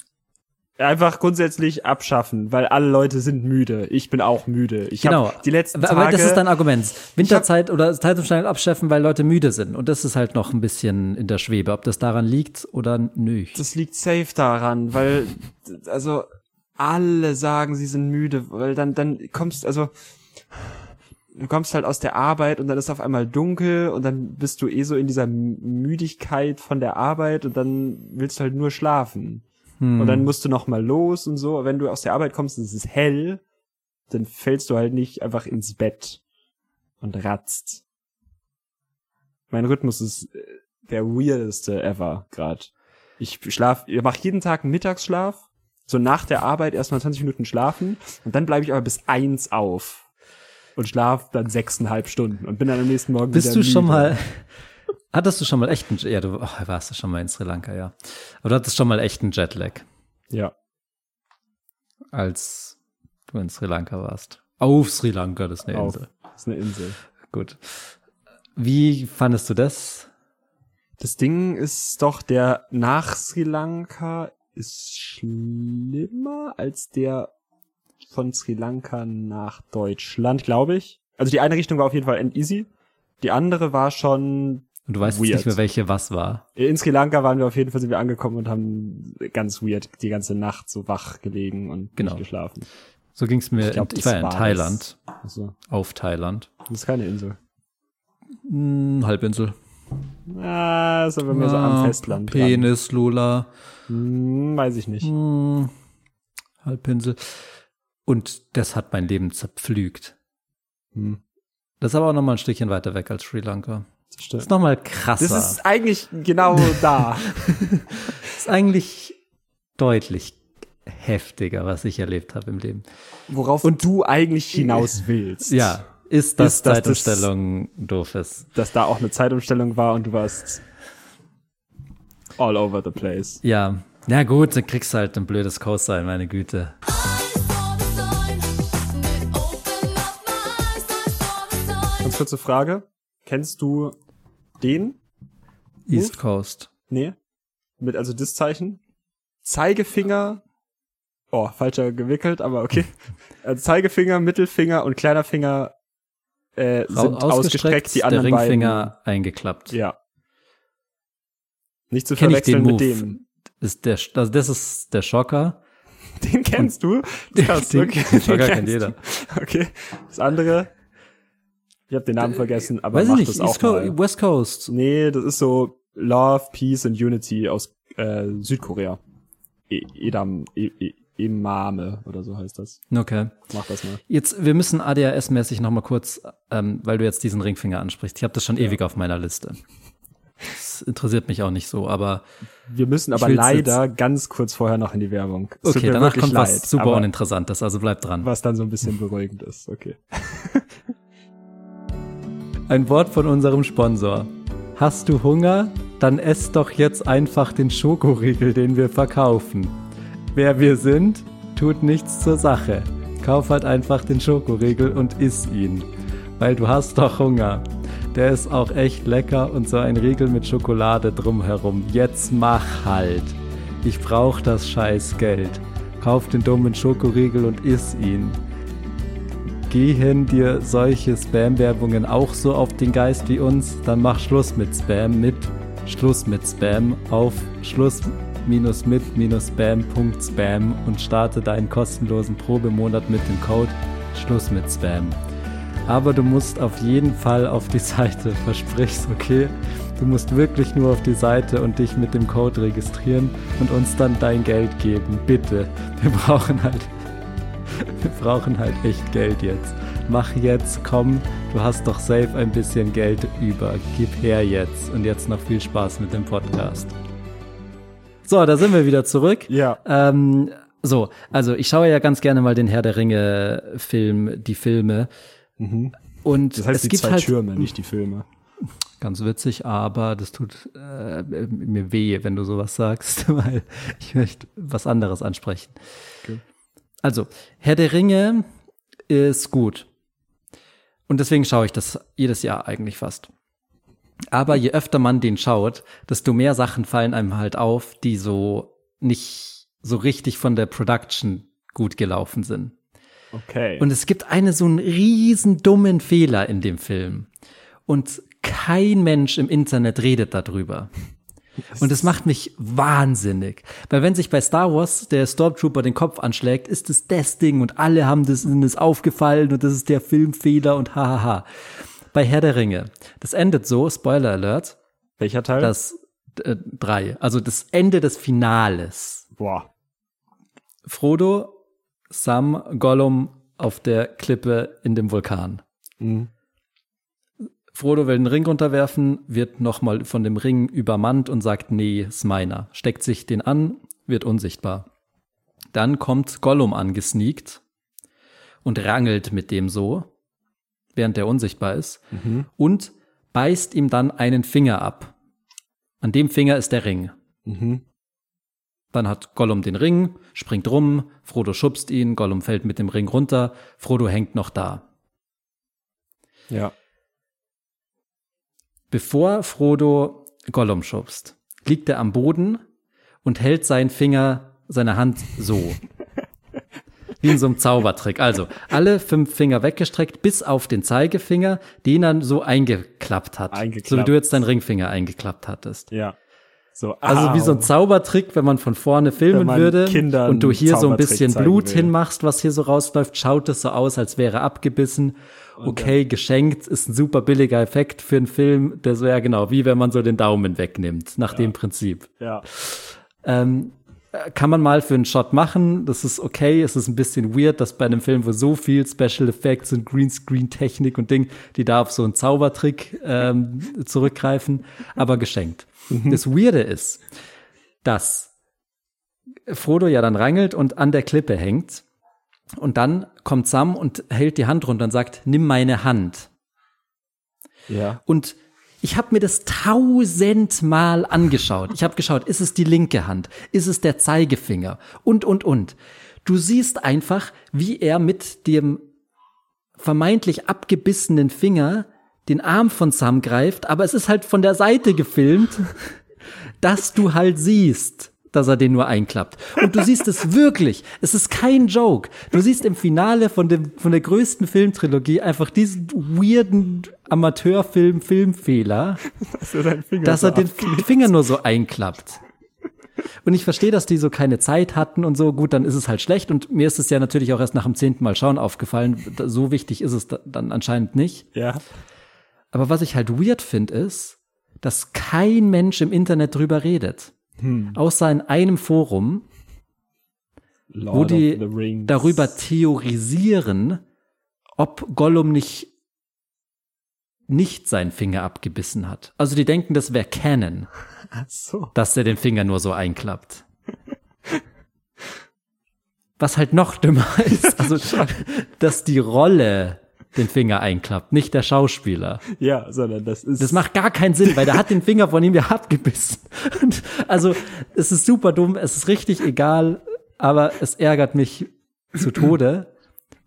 Einfach grundsätzlich abschaffen, weil alle Leute sind müde. Ich bin auch müde. Ich Genau. habe die letzten aber Tage. das ist dein Argument. Winterzeit oder Zeitumstellung abschaffen, weil Leute müde sind. Und das ist halt noch ein bisschen in der Schwebe, ob das daran liegt oder nicht. das liegt safe daran, weil also alle sagen, sie sind müde, weil dann dann kommst also du kommst halt aus der Arbeit und dann ist auf einmal dunkel und dann bist du eh so in dieser Müdigkeit von der Arbeit und dann willst du halt nur schlafen. Hm. Und dann musst du noch mal los und so. Wenn du aus der Arbeit kommst und es ist hell, dann fällst du halt nicht einfach ins Bett und ratzt. Mein Rhythmus ist äh, der weirdeste ever grad. Ich schlaf, ich mache jeden Tag einen Mittagsschlaf, so nach der Arbeit erstmal 20 Minuten schlafen und dann bleibe ich aber bis eins auf und schlaf dann sechseinhalb Stunden und bin dann am nächsten Morgen Bist wieder du schon mal, hattest du schon mal echten, ja, du ach, warst du schon mal in Sri Lanka, ja. Aber du hattest schon mal echten Jetlag, Ja. als du in Sri Lanka warst. Auf Sri Lanka, das ist eine Auf. Insel. Das ist eine Insel. Gut. Wie fandest du das? Das Ding ist doch, der nach Sri Lanka ist schlimmer als der von Sri Lanka nach Deutschland, glaube ich. Also die eine Richtung war auf jeden Fall end easy. Die andere war schon, Und du weißt jetzt Weird. nicht mehr, welche was war. in Sri Lanka waren wir auf jeden Fall, sind wir angekommen und haben ganz weird die ganze Nacht so wach gelegen und Genau. nicht geschlafen. So ging's mir, Ich glaub, in, ich war ja in. Thailand, Also, auf Thailand. das ist keine Insel. Hm, Halbinsel. Ah, ist aber mehr so am Festland. dran. Penis, Lula. Hm, weiß ich nicht. Hm, Halbinsel. Und das hat mein Leben zerpflügt. Hm, Das ist aber auch noch mal ein Stückchen weiter weg als Sri Lanka. das Das ist noch mal krasser. Das ist eigentlich genau da. Das ist eigentlich deutlich heftiger, was ich erlebt habe im Leben. Worauf du eigentlich hinaus willst. Ja, ist das Ist, dass das- Zeitumstellung doof ist. Dass da auch eine Zeitumstellung war und du warst all over the place. Ja, na gut, dann kriegst du halt ein blödes Cosine, meine Güte. Ganz kurze Frage. Kennst du den? East Coast. Nee. Mit also das Zeichen? Zeigefinger. Oh, falscher gewickelt, aber okay. Also Zeigefinger, Mittelfinger und kleiner Finger äh, sind ausgestreckt, die der anderen Ringfinger eingeklappt. beiden. Ja. Nicht zu Kenn ich den verwechseln mit dem. Ist der, also das ist der Schocker. Den kennst du? Krass, Den- okay. den Schocker kennt jeder. du. Okay. Das andere, ich habe den Namen vergessen, aber Weiß ich mach nicht, das East auch Co mal. West Coast. Nee, das ist so Love, Peace and Unity aus äh, Südkorea. E Edam, e e Emame oder so heißt das. Okay. Mach das mal. Jetzt, wir müssen ADHS-mäßig noch mal kurz, ähm, weil du jetzt diesen Ringfinger ansprichst. Ich habe das schon ewig auf meiner Liste. Das interessiert mich auch nicht so, aber Wir müssen aber leider ganz kurz vorher noch in die Werbung. Es okay, danach kommt leid, was super Uninteressantes, also bleib dran. was dann so ein bisschen beruhigend ist. Okay. Ein Wort von unserem Sponsor. Hast du Hunger? Dann ess doch jetzt einfach den Schokoriegel, den wir verkaufen. Wer wir sind, tut nichts zur Sache. Kauf halt einfach den Schokoriegel und iss ihn. Weil du hast doch Hunger. Der ist auch echt lecker und so ein Riegel mit Schokolade drumherum. Jetzt mach halt. Ich brauch das scheiß Geld. Kauf den dummen Schokoriegel und iss ihn. Gehen dir solche Spam-Werbungen auch so auf den Geist wie uns? Dann mach Schluss mit Spam mit Schluss mit Spam auf Schluss-mit-spam.spam und starte deinen kostenlosen Probemonat mit dem Code Schluss mit Spam. Aber du musst auf jeden Fall auf die Seite, versprich's, okay? Du musst wirklich nur auf die Seite und dich mit dem Code registrieren und uns dann dein Geld geben. Bitte. Wir brauchen halt, wir brauchen halt echt Geld jetzt. Mach jetzt, komm, du hast doch safe ein bisschen Geld über. Gib her jetzt. Und jetzt noch viel Spaß mit dem Podcast. So, da sind wir wieder zurück. Ja. Ähm, so, also ich schaue ja ganz gerne mal den Herr der Ringe Film, die Filme. Und Das heißt es die gibt zwei halt Türme, nicht die Filme. ganz witzig, aber das tut äh, mir weh, wenn du sowas sagst, weil ich möchte was anderes ansprechen. Okay. Also, Herr der Ringe ist gut. Und deswegen schaue ich das jedes Jahr eigentlich fast. Aber je öfter man den schaut, desto mehr Sachen fallen einem halt auf, die so nicht so richtig von der Production gut gelaufen sind. Okay. Und es gibt einen so einen riesen dummen Fehler in dem Film. Und kein Mensch im Internet redet darüber. Und das macht mich wahnsinnig. Weil wenn sich bei Star Wars der Stormtrooper den Kopf anschlägt, ist es das Ding und alle haben das, sind es aufgefallen und das ist der Filmfehler und hahaha. Bei Herr der Ringe. Das endet so, Spoiler Alert, Welcher Teil? das äh, drei, also das Ende des Finales. Boah. Frodo, Sam, Gollum auf der Klippe in dem Vulkan. Mhm. Frodo will den Ring runterwerfen, wird nochmal von dem Ring übermannt und sagt, nee, ist meiner. Steckt sich den an, wird unsichtbar. Dann kommt Gollum angesneakt und rangelt mit dem so, während er unsichtbar ist, und beißt ihm dann einen Finger ab. An dem Finger ist der Ring. Mhm. Dann hat Gollum den Ring, springt rum, Frodo schubst ihn, Gollum fällt mit dem Ring runter, Frodo hängt noch da. Ja. Bevor Frodo Gollum schubst, liegt er am Boden und hält seinen Finger, seine Hand so. Wie in so einem Zaubertrick. Also, alle fünf Finger weggestreckt, bis auf den Zeigefinger, den er so eingeklappt hat. Eingeklappt. So wie du jetzt deinen Ringfinger eingeklappt hattest. Ja. So, Also wie so ein au. Zaubertrick, wenn man von vorne filmen würde Kindern und du hier so ein bisschen Blut will. hinmachst, was hier so rausläuft, schaut es so aus, als wäre abgebissen. Okay, geschenkt, ist ein super billiger Effekt für einen Film. Das wäre genau wie wenn man so den Daumen wegnimmt, nach dem Prinzip. Ja. Ähm, äh, kann man mal für einen Shot machen, das ist okay. Es ist ein bisschen weird, dass bei einem Film, wo so viel Special Effects und Greenscreen-Technik und Ding, die da auf so einen Zaubertrick ähm, zurückgreifen, aber geschenkt. Das Weirde ist, dass Frodo ja dann rangelt und an der Klippe hängt. Und dann kommt Sam und hält die Hand runter und sagt, nimm meine Hand. Ja. Und ich habe mir das tausendmal angeschaut. Ich habe geschaut, ist es die linke Hand? Ist es der Zeigefinger? Und, und, und. Du siehst einfach, wie er mit dem vermeintlich abgebissenen Finger den Arm von Sam greift, aber es ist halt von der Seite gefilmt, dass du halt siehst, dass er den nur einklappt. Und du siehst es wirklich. Es ist kein Joke. Du siehst im Finale von, dem, von der größten Filmtrilogie einfach diesen weirden Amateurfilm, Filmfehler, Dass er, dass so er den abklebt. Finger nur so einklappt. Und ich verstehe, dass die so keine Zeit hatten und so. Gut, dann ist es halt schlecht. Und mir ist es ja natürlich auch erst nach dem zehnten Mal schauen aufgefallen. So wichtig ist es da- dann anscheinend nicht. Ja. Aber was ich halt weird finde, ist, dass kein Mensch im Internet drüber redet. Außer in einem Forum, Lord wo die darüber theorisieren, ob Gollum nicht nicht seinen Finger abgebissen hat. Also die denken, das wäre Canon, so. dass der den Finger nur so einklappt. Was halt noch dümmer ist, also dass die Rolle den Finger einklappt, nicht der Schauspieler. Ja, sondern das ist. Das macht gar keinen Sinn, weil der hat den Finger von ihm ja abgebissen. Und also es ist super dumm, es ist richtig egal, aber es ärgert mich zu Tode.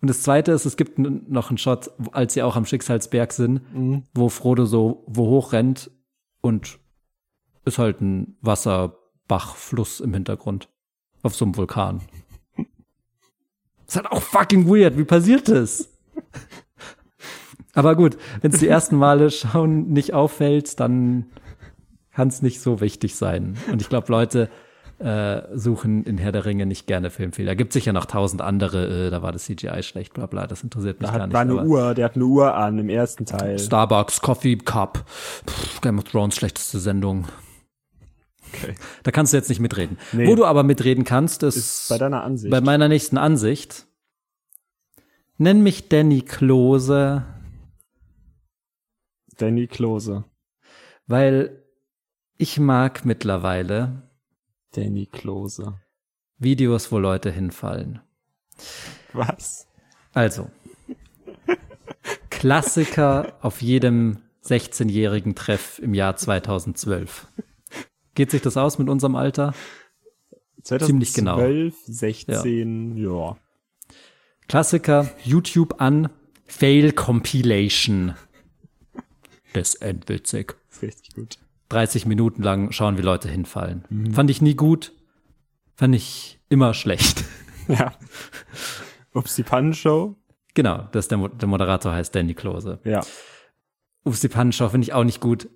Und das Zweite ist, es gibt noch einen Shot, als sie auch am Schicksalsberg sind, wo Frodo so wo hoch rennt und ist halt ein Wasserbach, Fluss im Hintergrund auf so einem Vulkan. Das ist halt auch fucking weird. Wie passiert das? Aber gut, wenn es die ersten Male schauen nicht auffällt, dann kann es nicht so wichtig sein. Und ich glaube, Leute äh, suchen in Herr der Ringe nicht gerne Filmfehler. Gibt sicher noch tausend andere, äh, da war das CGI schlecht, bla bla, das interessiert mich Da gar hat, nicht. war eine Uhr, der hat eine Uhr an im ersten Teil. Starbucks, Coffee Cup, Pff, Game of Thrones, schlechteste Sendung. Okay. Da kannst du jetzt nicht mitreden. Nee. Wo du aber mitreden kannst, ist, Ist bei deiner Ansicht. bei meiner nächsten Ansicht. Nenn mich Danny Klose, Danny Klose. weil ich mag mittlerweile Danny Klose. Videos, wo Leute hinfallen. Was? Also, Klassiker auf jedem 16-jährigen Treff im Jahr 2012. Geht sich das aus mit unserem Alter? 2012, Ziemlich genau. 16, ja. Klassiker, YouTube an, Fail Compilation. Das ist endwitzig. Richtig gut. 30 Minuten lang schauen, wie Leute hinfallen. Fand ich nie gut. Fand ich immer schlecht. Ja. Ups, die Pannenshow. genau, das der, Mo- der Moderator heißt Danny Klose. Ja. Ups, die Pannenshow finde ich auch nicht gut.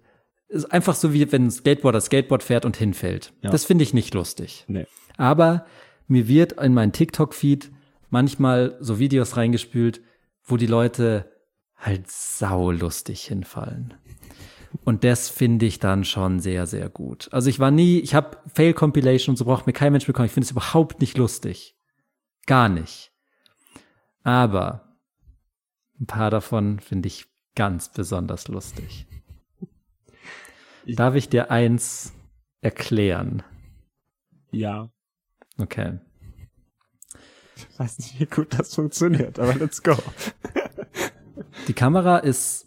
Ist einfach so wie wenn ein Skateboarder Skateboard fährt und hinfällt. Ja. Das finde ich nicht lustig. Nee. Aber mir wird in meinen TikTok-Feed manchmal so Videos reingespült, wo die Leute halt saulustig hinfallen. Und das finde ich dann schon sehr, sehr gut. Also ich war nie, ich habe Fail-Compilation und so braucht mir kein Mensch bekommen. Ich finde es überhaupt nicht lustig. Gar nicht. Aber ein paar davon finde ich ganz besonders lustig. Darf ich dir eins erklären? Ja. Okay. Ich weiß nicht, wie gut das funktioniert, aber let's go. Die Kamera ist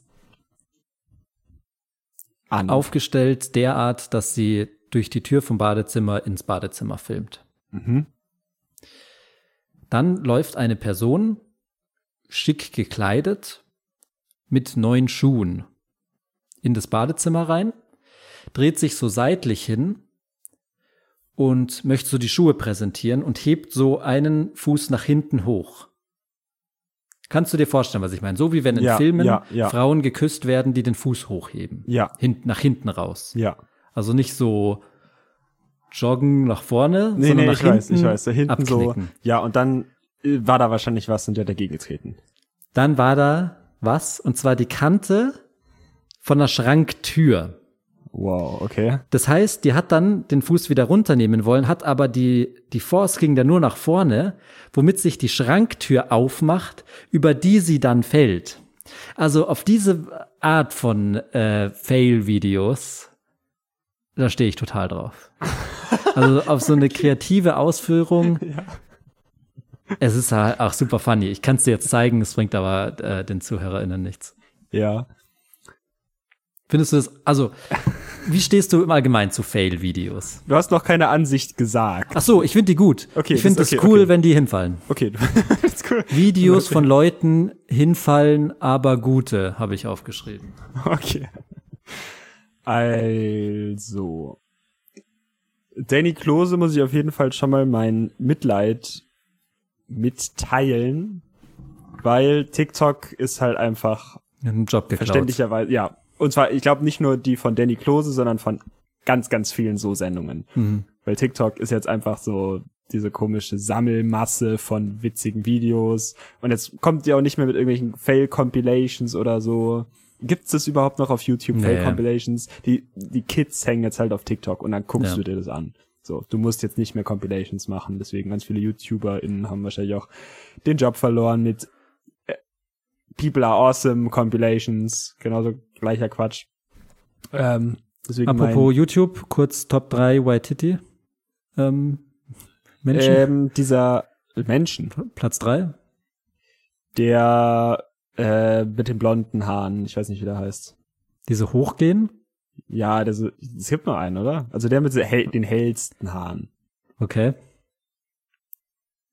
An. aufgestellt derart, dass sie durch die Tür vom Badezimmer ins Badezimmer filmt. Mhm. Dann läuft eine Person schick gekleidet mit neuen Schuhen in das Badezimmer rein, dreht sich so seitlich hin und möchte so die Schuhe präsentieren und hebt so einen Fuß nach hinten hoch. Kannst du dir vorstellen, was ich meine? So wie wenn in Ja, Filmen ja, ja. Frauen geküsst werden, die den Fuß hochheben. Ja. Hin, nach hinten raus. Ja. Also nicht so joggen nach vorne, Nee, sondern nee, nach ich hinten weiß, ich weiß. Da hinten abknicken. so. Ja, und dann äh, war da wahrscheinlich was und der dagegen getreten. Dann war da was, und zwar die Kante von der Schranktür. Wow, okay. Das heißt, die hat dann den Fuß wieder runternehmen wollen, hat aber die, die Force ging da nur nach vorne, womit sich die Schranktür aufmacht, über die sie dann fällt. Also auf diese Art von äh, Fail-Videos, da stehe ich total drauf. Also auf so eine kreative Ausführung. Es ist halt auch super funny. Ich kann es dir jetzt zeigen, es bringt aber äh, den ZuhörerInnen nichts. Ja. Findest du das, also, wie stehst du im Allgemeinen zu Fail-Videos? Du hast noch keine Ansicht gesagt. Ach so, ich finde die gut. Okay, ich finde es okay, cool, okay. wenn die hinfallen. Okay, das ist cool. Videos von Leuten hinfallen, aber gute, habe ich aufgeschrieben. Okay. Also. Danny Klose muss ich auf jeden Fall schon mal mein Mitleid mitteilen, weil TikTok ist halt einfach Einen Job geklaut. verständlicherweise, ja. Und zwar, ich glaube nicht nur die von Danny Klose, sondern von ganz, ganz vielen so Sendungen. Mhm. Weil TikTok ist jetzt einfach so diese komische Sammelmasse von witzigen Videos. Und jetzt kommt die auch nicht mehr mit irgendwelchen Fail-Compilations oder so. Gibt's das überhaupt noch auf YouTube, Nee. Fail-Compilations? Die, die Kids hängen jetzt halt auf TikTok und dann guckst Ja. du dir das an. So, du musst jetzt nicht mehr Compilations machen. Deswegen ganz viele YouTuberInnen haben wahrscheinlich auch den Job verloren mit äh, People are awesome Compilations. Genauso gleicher Quatsch. Ähm, Apropos YouTube, kurz Top 3 Waititi. Ähm, mein, Menschen. ähm, dieser Menschen, Platz 3. der äh, mit den blonden Haaren, ich weiß nicht, wie der heißt. Diese hochgehen. Ja, so, es gibt nur einen, oder? Also der mit hell, den hellsten Haaren. Okay.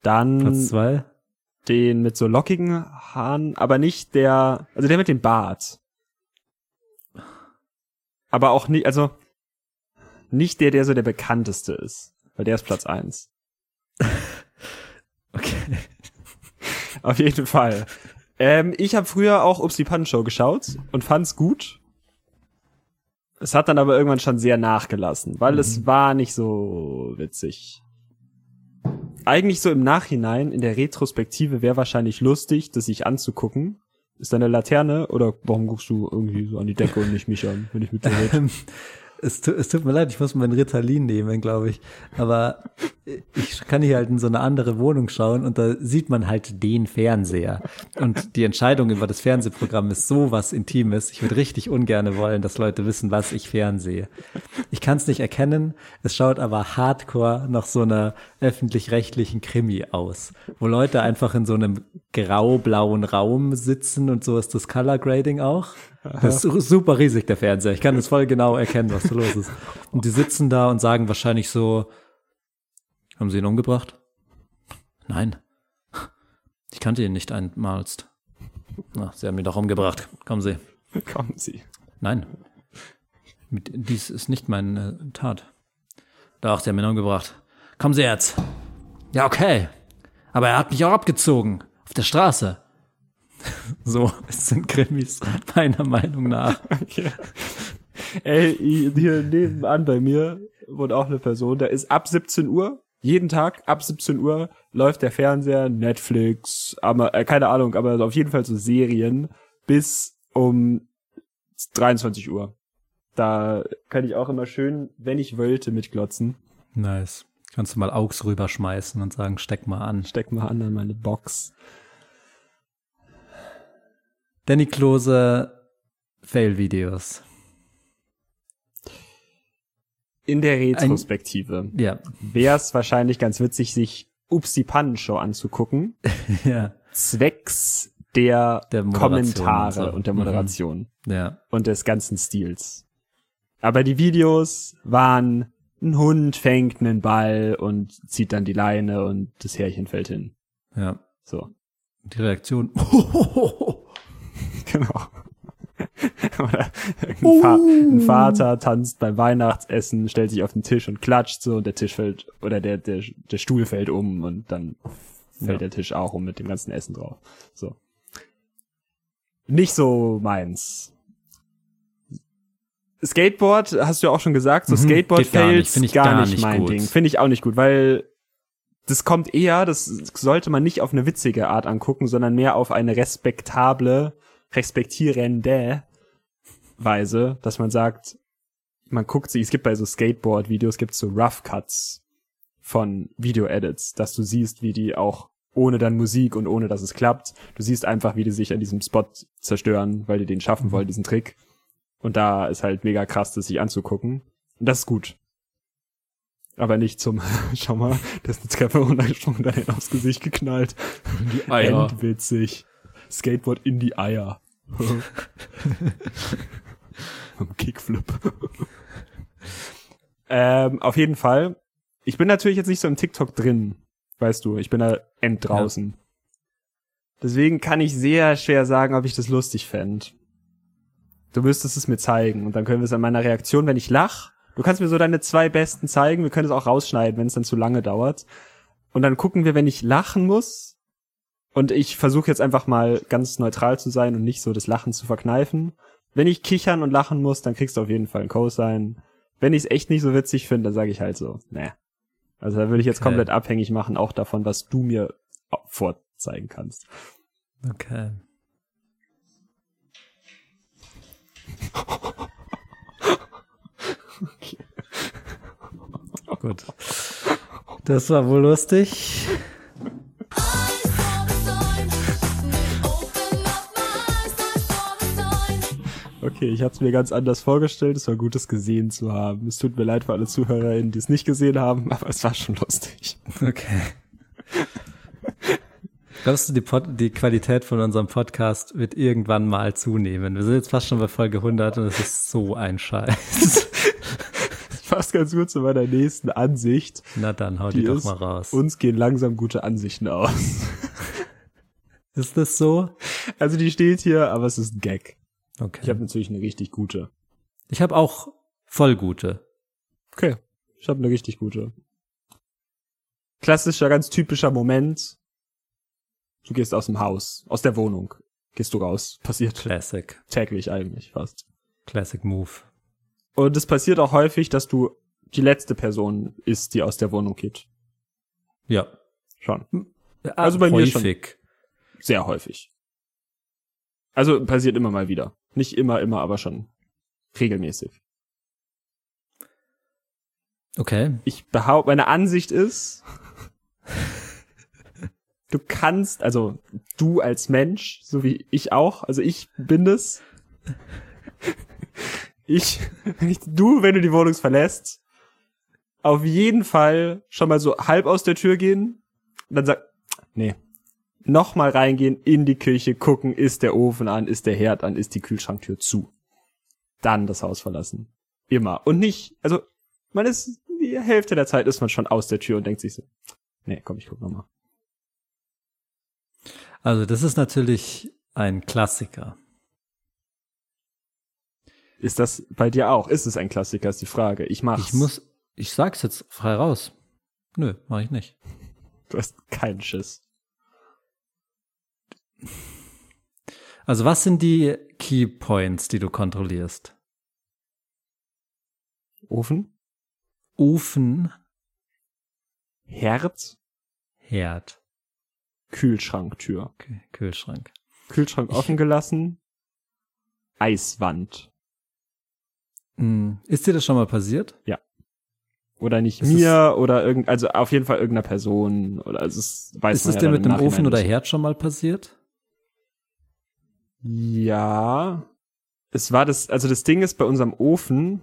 Dann Platz 2. den mit so lockigen Haaren, aber nicht der, also der mit dem Bart. Aber auch nicht, also nicht der, der so der bekannteste ist, weil der ist Platz eins. Okay. Auf jeden Fall. Ähm, ich habe früher auch Ups die Pannenshow geschaut und fand's gut. Es hat dann aber irgendwann schon sehr nachgelassen, weil es war nicht so witzig. Eigentlich so im Nachhinein, in der Retrospektive wäre wahrscheinlich lustig, das sich anzugucken. Ist deine Laterne oder warum guckst du irgendwie so an die Decke und nicht mich an, wenn ich mit dir rede? Es, es tut mir leid, ich muss meinen Ritalin nehmen, glaube ich. Aber ich kann hier halt in so eine andere Wohnung schauen und da sieht man halt den Fernseher. Und die Entscheidung über das Fernsehprogramm ist so was Intimes. Ich würde richtig ungerne wollen, dass Leute wissen, was ich fernsehe. Ich kann es nicht erkennen, es schaut aber hardcore nach so einer öffentlich-rechtlichen Krimi aus, wo Leute einfach in so einem grau-blauen Raum sitzen und so ist das Color Grading auch. Das ist su- super riesig, der Fernseher. Ich kann es voll genau erkennen, was da los ist. Und die sitzen da und sagen wahrscheinlich so, haben Sie ihn umgebracht? Nein. Ich kannte ihn nicht einmalst. Na, Sie haben ihn doch umgebracht. Kommen Sie. Kommen Sie. Nein. Mit, dies ist nicht meine Tat. Doch, Sie haben ihn umgebracht. Kommen Sie jetzt. Ja, okay. Aber er hat mich auch abgezogen. Auf der Straße. So, es sind Krimis, meiner Meinung nach. Ey, hier nebenan bei mir wohnt auch eine Person, da ist ab 17 Uhr, jeden Tag ab 17 Uhr läuft der Fernseher, Netflix, aber, äh, keine Ahnung, aber auf jeden Fall so Serien bis um 23 Uhr. Da kann ich auch immer schön, wenn ich wollte, mitglotzen. Nice. Kannst du mal Augs rüberschmeißen und sagen, steck mal an. Steck mal an an meine Box. Danny Klose, Fail-Videos. In der Retrospektive Ja. wäre es wahrscheinlich ganz witzig, sich Ups die Pannenshow anzugucken, ja. zwecks der, Der Kommentare und der Mhm. Moderation. Ja. und des ganzen Stils. Aber die Videos waren, ein Hund fängt einen Ball und zieht dann die Leine und das Härchen fällt hin. Ja. So. Die Reaktion. Genau. Oder ein, Fa ein Vater tanzt beim Weihnachtsessen, stellt sich auf den Tisch und klatscht so und der Tisch fällt, oder der, der, der Stuhl fällt um und dann fällt Ja. der Tisch auch um mit dem ganzen Essen drauf. So. Nicht so meins. Skateboard, hast du ja auch schon gesagt, so Mhm, geht gar nicht, Skateboard-Fails gar, gar nicht nicht mein gut. Ding. Finde ich auch nicht gut, weil das kommt eher, das sollte man nicht auf eine witzige Art angucken, sondern mehr auf eine respektable, respektierende Weise, dass man sagt, man guckt sich, es gibt bei so Skateboard-Videos, gibt so Rough Cuts von Video-Edits, dass du siehst, wie die auch ohne dann Musik und ohne dass es klappt, du siehst einfach, wie die sich an diesem Spot zerstören, weil die den schaffen wollen, diesen Trick. Und da ist halt mega krass, das sich anzugucken. Und das ist gut. Aber nicht zum, schau mal, der ist eine Treppe runtergesprungen, dann aufs Gesicht geknallt. Die Eier. Endwitzig. Skateboard in die Eier. Kickflip. ähm, auf jeden Fall. Ich bin natürlich jetzt nicht so im TikTok drin. Weißt du, ich bin da end draußen. Deswegen kann ich sehr schwer sagen, ob ich das lustig fänd. Du müsstest es mir zeigen und dann können wir es an meiner Reaktion, wenn ich lach, du kannst mir so deine zwei besten zeigen, wir können es auch rausschneiden, wenn es dann zu lange dauert. Und dann gucken wir, wenn ich lachen muss. Und ich versuche jetzt einfach mal ganz neutral zu sein und nicht so das Lachen zu verkneifen. Wenn ich kichern und lachen muss, dann kriegst du auf jeden Fall ein Cosine. Wenn ich es echt nicht so witzig finde, dann sage ich halt so, ne. Also da würde ich jetzt Okay. komplett abhängig machen, auch davon, was du mir vorzeigen kannst. Okay. Gut. Das war wohl lustig. Okay, ich hatte es mir ganz anders vorgestellt. Es war gut, es gesehen zu haben. Es tut mir leid für alle ZuhörerInnen, die es nicht gesehen haben, aber es war schon lustig. Okay. Glaubst du, die, Pod die Qualität von unserem Podcast wird irgendwann mal zunehmen? Wir sind jetzt fast schon bei Folge 100 und es ist so ein Scheiß. Passt ganz gut zu meiner nächsten Ansicht. Na dann, hau die, Die doch ist, mal raus. uns gehen langsam gute Ansichten aus. ist das so? Also die steht hier, aber es ist ein Gag. Okay. Ich habe natürlich eine richtig gute. Ich habe auch voll gute. Okay, ich habe eine richtig gute. Klassischer, ganz typischer Moment. Du gehst aus dem Haus, aus der Wohnung. Gehst du raus. Passiert Classic. täglich eigentlich fast. Classic Move. Und es passiert auch häufig, dass du die letzte Person ist, die aus der Wohnung geht. Ja. Schon. Also bei mir schon. Häufig. Sehr häufig. Also passiert immer mal wieder. Nicht immer, immer, aber schon regelmäßig. Okay. Ich behaupte, meine Ansicht ist, du kannst, also du als Mensch, so wie ich auch, also ich bin es. Ich, nicht du, wenn du die Wohnung verlässt, auf jeden Fall schon mal so halb aus der Tür gehen und dann sag, nee, noch mal reingehen in die Küche, gucken, ist der Ofen an, ist der Herd an, ist die Kühlschranktür zu. Dann das Haus verlassen. Immer. Und nicht, also man ist, die Hälfte der Zeit ist man schon aus der Tür und denkt sich so, nee, komm, ich guck noch mal. Also das ist natürlich ein Klassiker. Ist das bei dir auch? Ist es ein Klassiker, ist die Frage. Ich mach's. Ich muss, ich sag's jetzt frei raus. Nö, mach ich nicht. Du hast keinen Schiss. Also was sind die Key Points, die du kontrollierst? Ofen? Ofen, Herd? Herd, Kühlschranktür. okay, Kühlschrank. Kühlschrank offen gelassen. Eiswand. Hm, Ist dir das schon mal passiert? Oder nicht Ist mir oder irgend, also auf jeden Fall irgendeiner Person oder also es weiß ist es ja dir mit dem Ofen oder. Herd schon mal passiert? Ja. Es war das, also das Ding ist, bei unserem Ofen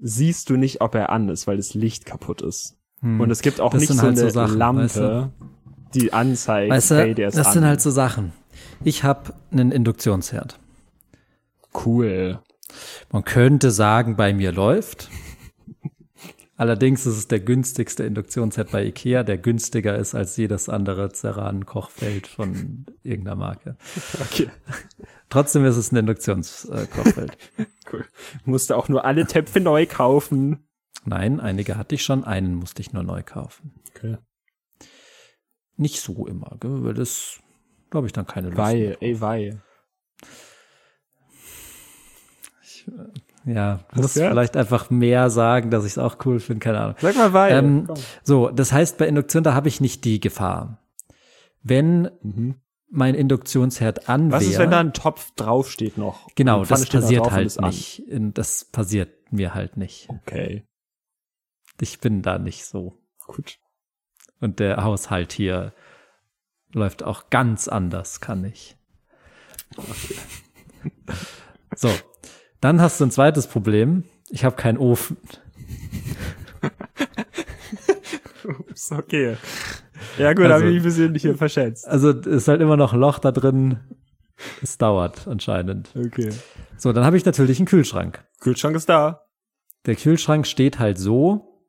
siehst du nicht, ob er an ist, weil das Licht kaputt ist. Hm. Und es gibt auch Das nicht so halt eine so Sachen, Lampe, weißt du? die anzeigt, Weißt hey, du, der ist das an. sind halt so Sachen. Ich habe einen Induktionsherd. cool. Man könnte sagen, bei mir läuft. Allerdings ist es der günstigste Induktionsherd bei Ikea, der günstiger ist als jedes andere Ceran-Kochfeld von irgendeiner Marke. Okay, Trotzdem ist es ein Induktionskochfeld. cool. Musste auch nur alle Töpfe neu kaufen. Nein, einige hatte ich schon, einen musste ich nur neu kaufen. Okay. Nicht so immer, gell, weil das, glaube ich, dann keine Lust Weil, ey, weil. Ja, muss ja? vielleicht einfach mehr sagen, dass ich es auch cool finde, keine Ahnung. Sag mal weil. Ähm, so, das heißt, bei Induktion, da habe ich nicht die Gefahr. Wenn Mhm. mein Induktionsherd an Was ist, wenn da ein Topf draufsteht noch? genau, das passiert und halt ist an? nicht. In- Das passiert mir halt nicht. Okay, Ich bin da nicht so. gut. Und der Haushalt hier läuft auch ganz anders, kann ich. So, dann hast du ein zweites Problem. Ich habe keinen Ofen. Ist okay. Ja gut, Also- habe ich mich ein bisschen hier verschätzt. Also ist halt immer noch ein Loch da drin. Es dauert anscheinend. Okay. So, dann habe ich natürlich einen Kühlschrank. Kühlschrank ist da. Der Kühlschrank steht halt so,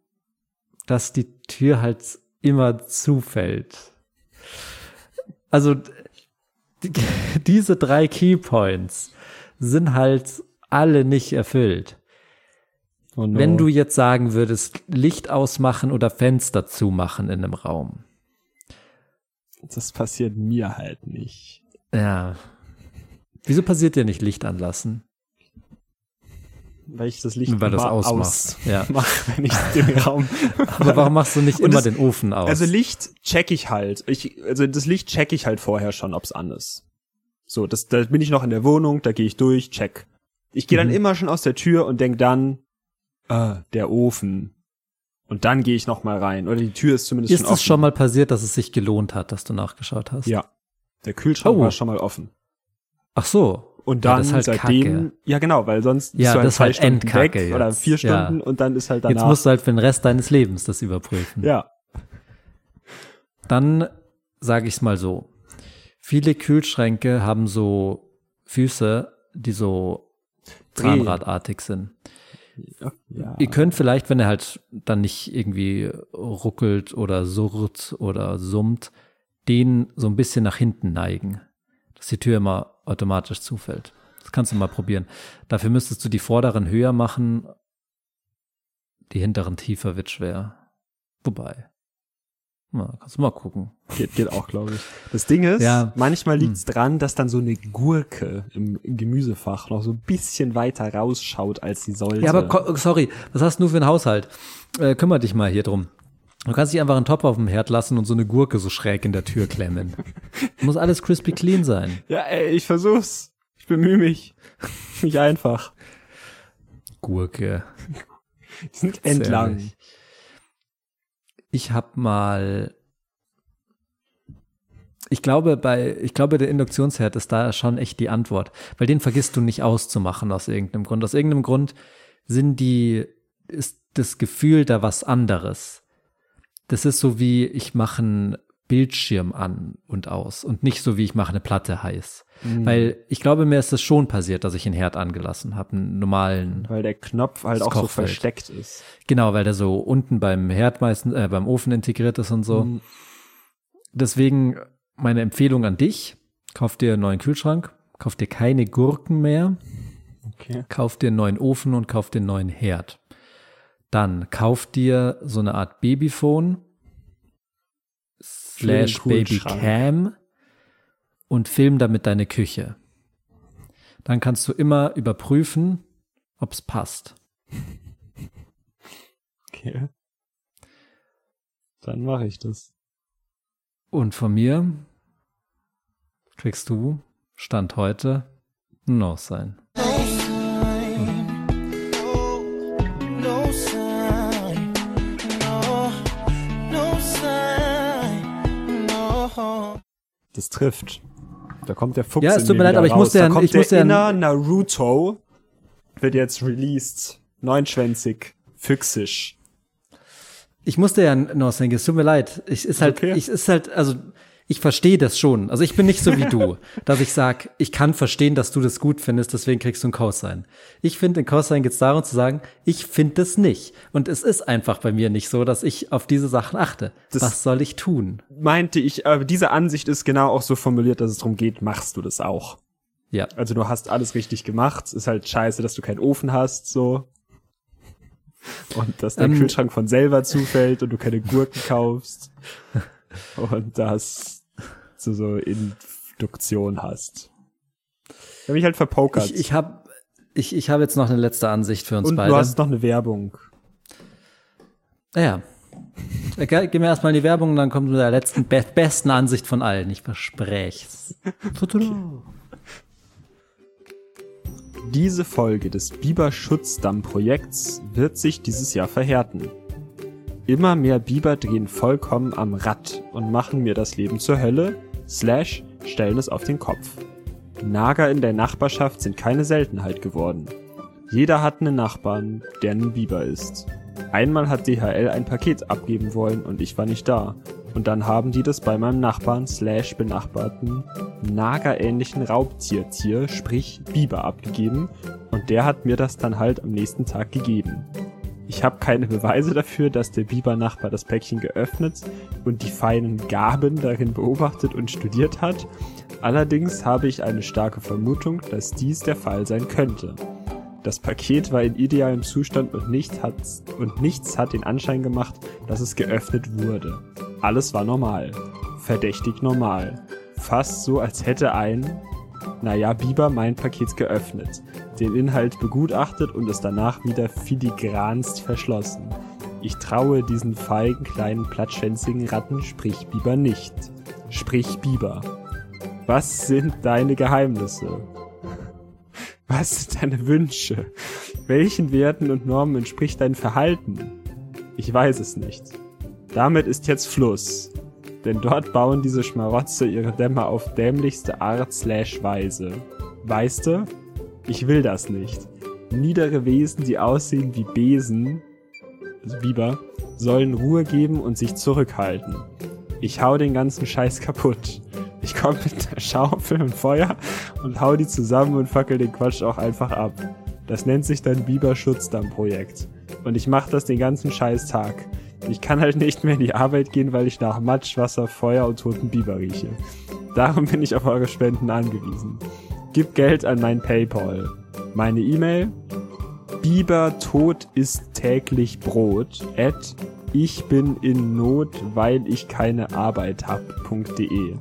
dass die Tür halt immer zufällt. Also die, diese drei Keypoints sind halt alle nicht erfüllt. Oh no. Wenn du jetzt sagen würdest, Licht ausmachen oder Fenster zumachen in einem Raum. Das passiert mir halt nicht. Ja. Wieso passiert dir nicht Licht anlassen? Weil ich das Licht Weil immer ausmachst. Ja. ausmache, wenn ich den Raum. Aber warum machst du nicht Und immer das- den Ofen aus? Also Licht check ich halt. Ich, also das Licht check ich halt vorher schon, ob's an ist. So, das, da bin ich noch in der Wohnung, da gehe ich durch, check. Ich gehe dann Mhm. immer schon aus der Tür und denk dann, ah, der Ofen. Und dann gehe ich noch mal rein. Oder die Tür ist zumindest ist schon offen. es schon mal passiert, dass es sich gelohnt hat, dass du nachgeschaut hast? Ja. Der Kühlschrank Oh. war schon mal offen. Ach so. Und Ja, dann ist halt seitdem, Kacke. ja genau, weil sonst Ja, bist du halt das ist zwei halt Stunden Endkacke weg oder jetzt. vier Ja. Stunden und dann ist halt danach. Jetzt musst du halt für den Rest deines Lebens das überprüfen. ja. Dann sage ich es mal so. Viele Kühlschränke haben so Füße, die so. Zahnradartig sind. ja. Ihr könnt vielleicht, wenn er halt dann nicht irgendwie ruckelt oder surrt oder summt, den so ein bisschen nach hinten neigen, dass die Tür immer automatisch zufällt. Das kannst du mal probieren. Dafür müsstest du die vorderen höher machen, die hinteren tiefer wird schwer. Wobei. Na, kannst du mal gucken. Geht, geht auch, glaube ich. Das Ding ist, Ja. manchmal liegt's dran, dass dann so eine Gurke im, im Gemüsefach noch so ein bisschen weiter rausschaut, als sie sollte. Ja, aber sorry, was hast du für einen Haushalt? Äh, kümmer dich mal hier drum. Du kannst nicht einfach einen Topf auf dem Herd lassen und so eine Gurke so schräg in der Tür klemmen. Muss alles crispy clean sein. ja, ey, ich versuch's. Ich bemühe mich. Nicht einfach. Gurke. Die sind entlang. Ehrlich. Ich habe mal ich glaube bei ich glaube der Induktionsherd ist da schon echt die Antwort, weil den vergisst du nicht auszumachen aus irgendeinem Grund. Aus irgendeinem Grund sind die ist das Gefühl da was anderes. Das ist so wie ich mache einen Bildschirm an und aus und nicht so wie ich mache eine Platte heiß. Weil ich glaube, mir ist es schon passiert, dass ich einen Herd angelassen habe, einen normalen Weil der Knopf halt auch so Kochfeld. versteckt ist. Genau, weil der so unten beim Herd meistens, äh, beim Ofen integriert ist und so. Mhm. Deswegen meine Empfehlung an dich, kauf dir einen neuen Kühlschrank, kauf dir keine Gurken mehr, Okay. kauf dir einen neuen Ofen und kauf dir einen neuen Herd. Dann kauf dir so eine Art Babyphone slash Kühlschrank. Babycam und film damit deine Küche. Dann kannst du immer überprüfen, ob's passt. Okay. Dann mache ich das. Und von mir kriegst du Stand heute ein No sein. Das trifft. Da kommt der Fuchs. Ja, es tut mir leid, aber ich da ja- kommt ich der musste ja- Naruto wird jetzt released. Neunschwänzig. Füchsisch. Ich musste ja ein No sagen, es tut mir leid. Ich ist halt, okay. ich ist halt, also ich verstehe das schon. Also ich bin nicht so wie du, dass ich sag, ich kann verstehen, dass du das gut findest, deswegen kriegst du ein Cosine. Ich finde, in Cosine geht es darum zu sagen, ich finde das nicht. Und es ist einfach bei mir nicht so, dass ich auf diese Sachen achte. Das- Was soll ich tun? Meinte ich, aber diese Ansicht ist genau auch so formuliert, dass es darum geht, machst du das auch. Ja. Also du hast alles richtig gemacht. Ist halt scheiße, dass du keinen Ofen hast, so. Und dass der Ähm, Kühlschrank von selber zufällt und du keine Gurken kaufst. Und dass du so Induktion hast. Ich hab mich halt verpokert. Ich, ich habe ich, ich hab jetzt noch eine letzte Ansicht für uns und beide. du hast noch eine Werbung. Ja. Okay, gehen wir erstmal in die Werbung und dann kommt mit der letzten, be besten Ansicht von allen. Ich verspreche Diese Folge des Biber-Schutzdamm-Projekts wird sich dieses Jahr verhärten. Immer mehr Biber drehen vollkommen am Rad und machen mir das Leben zur Hölle, slash stellen es auf den Kopf. Nager in der Nachbarschaft sind keine Seltenheit geworden. Jeder hat einen Nachbarn, der ein Biber ist. Einmal hat DHL ein Paket abgeben wollen und ich war nicht da. Und dann haben die das bei meinem Nachbarn slash benachbarten nagerähnlichen Raubtiertier, sprich Biber, abgegeben und der hat mir das dann halt am nächsten Tag gegeben. Ich habe keine Beweise dafür, dass der Biber-Nachbar das Päckchen geöffnet und die feinen Gaben darin beobachtet und studiert hat. Allerdings habe ich eine starke Vermutung, dass dies der Fall sein könnte. Das Paket war in idealem Zustand und, nicht hat, und nichts hat den Anschein gemacht, dass es geöffnet wurde. Alles war normal. Verdächtig normal. Fast so, als hätte ein, naja, Biber mein Paket geöffnet, den Inhalt begutachtet und es danach wieder filigranst verschlossen. Ich traue diesen feigen, kleinen, plattschwänzigen Ratten, sprich Biber, nicht. Sprich Biber. Was sind deine Geheimnisse? Was sind deine Wünsche? Welchen Werten und Normen entspricht dein Verhalten? Ich weiß es nicht. Damit ist jetzt Fluss. Denn dort bauen diese Schmarotze ihre Dämme auf dämlichste Art slash Weise. Weißt du? Ich will das nicht. Niedere Wesen, die aussehen wie Besen, also Biber, sollen Ruhe geben und sich zurückhalten. Ich hau den ganzen Scheiß kaputt. Ich komm mit der Schaufel und Feuer und hau die zusammen und fackel den Quatsch auch einfach ab. Das nennt sich dann Biber-Schutzdamm-Projekt. Und ich mach das den ganzen scheiß Tag. Ich kann halt nicht mehr in die Arbeit gehen, weil ich nach Matsch, Wasser, Feuer und toten Biber rieche. Darum bin ich auf eure Spenden angewiesen. Gib Geld an mein Paypal. Meine E-Mail Biber tot ist täglich Brot. At ich bin in Not, weil ich keine Arbeit hab.de.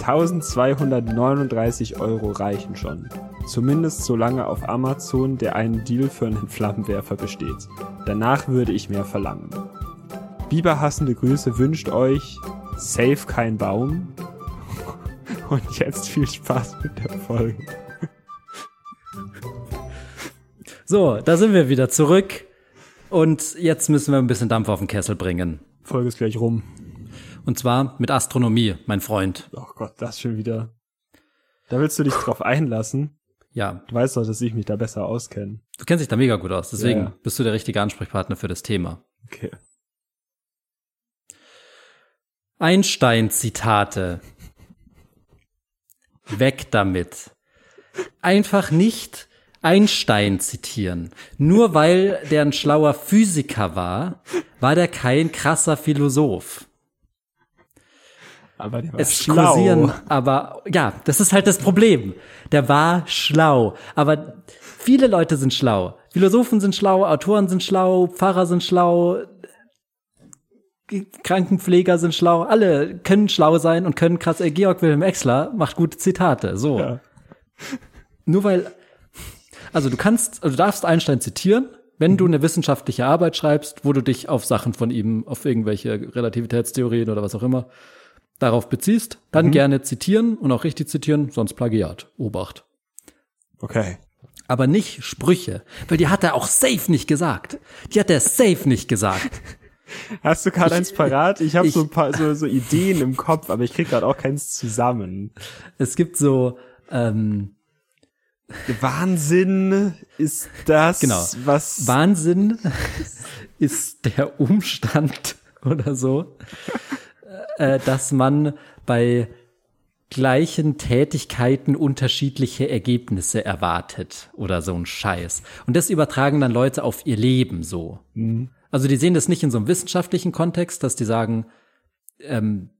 1239 Euro reichen schon. Zumindest solange auf Amazon der einen Deal für einen Flammenwerfer besteht. Danach würde ich mehr verlangen. Biberhassende Grüße wünscht euch Safe kein Baum. Und jetzt viel Spaß mit der Folge. So, da sind wir wieder zurück. Und jetzt müssen wir ein bisschen Dampf auf den Kessel bringen. Folge ist gleich rum. Und zwar mit Astronomie, mein Freund. Oh Gott, das schon wieder. Da willst du dich drauf einlassen. Ja, Du weißt doch, dass ich mich da besser auskenne. du kennst dich da mega gut aus, deswegen Ja, ja. bist du der richtige Ansprechpartner für das Thema. Okay. Einstein-Zitate. Weg damit. Einfach nicht Einstein zitieren. Nur weil der ein schlauer Physiker war, war der kein krasser Philosoph. Aber der war Es schlau. kursieren, aber ja, das ist halt das Problem. Der war schlau, aber viele Leute sind schlau. Philosophen sind schlau, Autoren sind schlau, Pfarrer sind schlau, Krankenpfleger sind schlau, alle können schlau sein und können krass. Äh, Georg Wilhelm Exler macht gute Zitate. So. Ja. Nur weil, also du kannst, also du darfst Einstein zitieren, wenn du eine wissenschaftliche Arbeit schreibst, wo du dich auf Sachen von ihm, auf irgendwelche Relativitätstheorien oder was auch immer, darauf beziehst, dann gerne zitieren und auch richtig zitieren, sonst Plagiat. Obacht. Okay. Aber nicht Sprüche, weil die hat er auch safe nicht gesagt. Die hat er safe nicht gesagt. Hast du gerade eins parat? Ich habe so ein paar so, so Ideen im Kopf, aber ich krieg gerade auch keins zusammen. Es gibt so, ähm, Wahnsinn ist das, Genau. was Wahnsinn ist der Umstand oder so, äh, dass man bei gleichen Tätigkeiten unterschiedliche Ergebnisse erwartet oder so ein Scheiß. Und das übertragen dann Leute auf ihr Leben so. Also die sehen das nicht in so einem wissenschaftlichen Kontext, dass die sagen, ähm,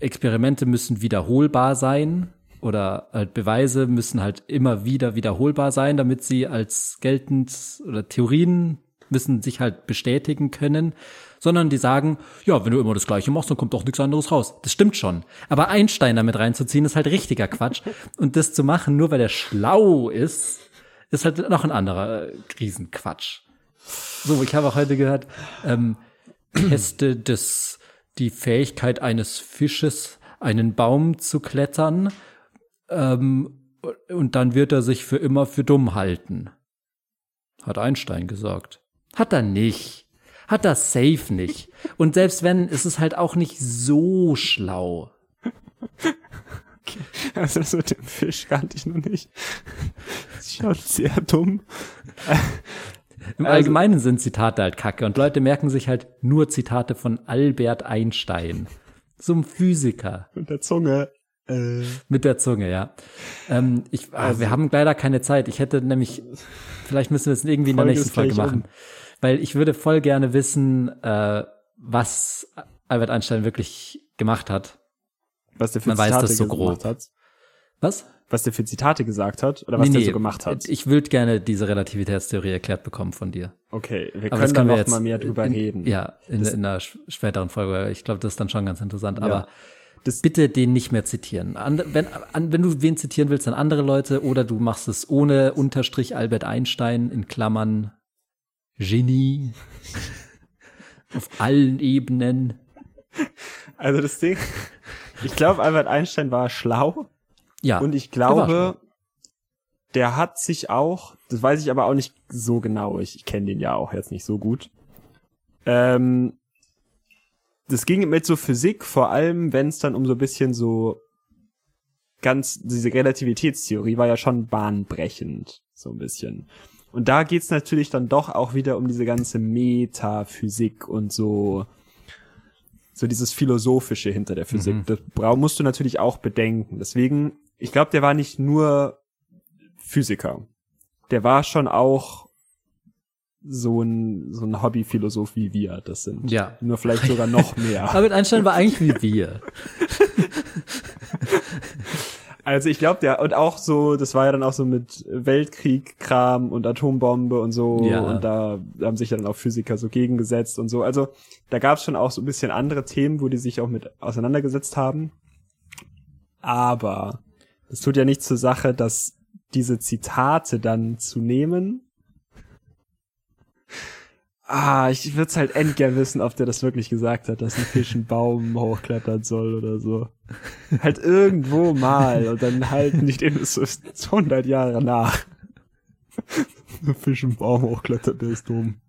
Experimente müssen wiederholbar sein oder halt Beweise müssen halt immer wieder wiederholbar sein, damit sie als geltend oder Theorien müssen sich halt bestätigen können, sondern die sagen, ja, wenn du immer das Gleiche machst, dann kommt doch nichts anderes raus. Das stimmt schon. Aber Einstein damit reinzuziehen, ist halt richtiger Quatsch. Und das zu machen, nur weil er schlau ist, ist halt noch ein anderer äh, Riesenquatsch. So, ich habe auch heute gehört, ähm, teste das, die Fähigkeit eines Fisches, einen Baum zu klettern, ähm, und dann wird er sich für immer für dumm halten. Hat Einstein gesagt. Hat er nicht. Hat er safe nicht. Und selbst wenn, ist es halt auch nicht so schlau. also das mit dem Fisch kannte ich noch nicht. Das schaut sehr dumm. Im Also- Allgemeinen sind Zitate halt kacke und Leute merken sich halt nur Zitate von Albert Einstein. So ein Physiker. Mit der Zunge. Äh, Mit der Zunge, ja. Ähm, ich, ah, Also- wir haben leider keine Zeit. Ich hätte nämlich, vielleicht müssen wir es irgendwie in der nächsten Folge machen. um. Weil ich würde voll gerne wissen, äh, was Albert Einstein wirklich gemacht hat. was der für Man weiß Zitate das so gemacht grob. hat. Was? Was der für Zitate gesagt hat oder was Nee, der nee, so gemacht hat. Ich würde gerne diese Relativitätstheorie erklärt bekommen von dir. Okay, wir Aber können da können wir noch jetzt mal mehr drüber in, reden. Ja, in, Das- in einer späteren Folge. Ich glaube, das ist dann schon ganz interessant. Ja. Aber Das- bitte den nicht mehr zitieren. An, wenn, an, wenn du wen zitieren willst, dann andere Leute oder du machst es ohne Unterstrich Albert Einstein in Klammern Genie auf allen Ebenen. Also das Ding, ich glaube, Albert Einstein war schlau Ja. und ich glaube, der hat sich auch, das weiß ich aber auch nicht so genau, ich, ich kenne den ja auch jetzt nicht so gut. Ähm, das ging mit so Physik, vor allem wenn es dann um so ein bisschen so ganz, diese Relativitätstheorie war ja schon bahnbrechend, so ein bisschen. Und da geht's natürlich dann doch auch wieder um diese ganze Metaphysik und so, so dieses Philosophische hinter der Physik. Mhm. Das musst du natürlich auch bedenken. Deswegen, ich glaube, der war nicht nur Physiker. Der war schon auch so ein, so ein Hobbyphilosoph wie wir das sind. Ja. Nur vielleicht sogar noch mehr. Albert Einstein war eigentlich wie wir. Also ich glaube, der und auch so, das war ja dann auch so mit Weltkrieg-Kram und Atombombe und so Ja. und da haben sich ja dann auch Physiker so gegengesetzt und so. Also da gab es schon auch so ein bisschen andere Themen, wo die sich auch mit auseinandergesetzt haben. Aber es tut ja nicht zur Sache, dass diese Zitate dann zu nehmen. Ah, ich würde es halt endgern wissen, ob der das wirklich gesagt hat, dass ein Fisch einen Baum hochklettern soll oder so. Halt irgendwo mal und dann halten die den so 100 Jahre nach. Ein Fisch einen Baum hochklettert, der ist dumm.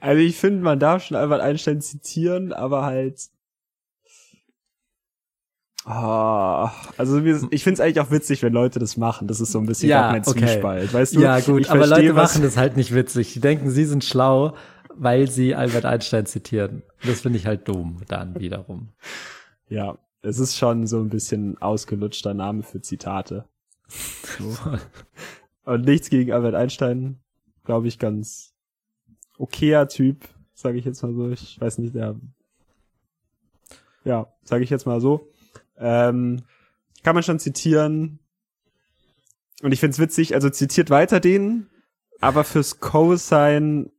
Also ich finde, man darf schon Albert Einstein zitieren, aber halt Ah, also ich finde es eigentlich auch witzig, wenn Leute das machen. Das ist so ein bisschen Ja, mein okay. Zwiespalt. Weißt du? ja, gut, ich aber versteh, Leute machen das halt nicht witzig. Die denken, sie sind schlau, weil sie Albert Einstein zitieren. Das finde ich halt dumm dann wiederum. Ja, es ist schon so ein bisschen ausgelutschter Name für Zitate. So. Und nichts gegen Albert Einstein, glaube ich, ganz okayer Typ, sage ich jetzt mal so. Ich weiß nicht, der, ja, sage ich jetzt mal so. Ähm, kann man schon zitieren. Und ich find's witzig, also zitiert weiter den, aber fürs Cosine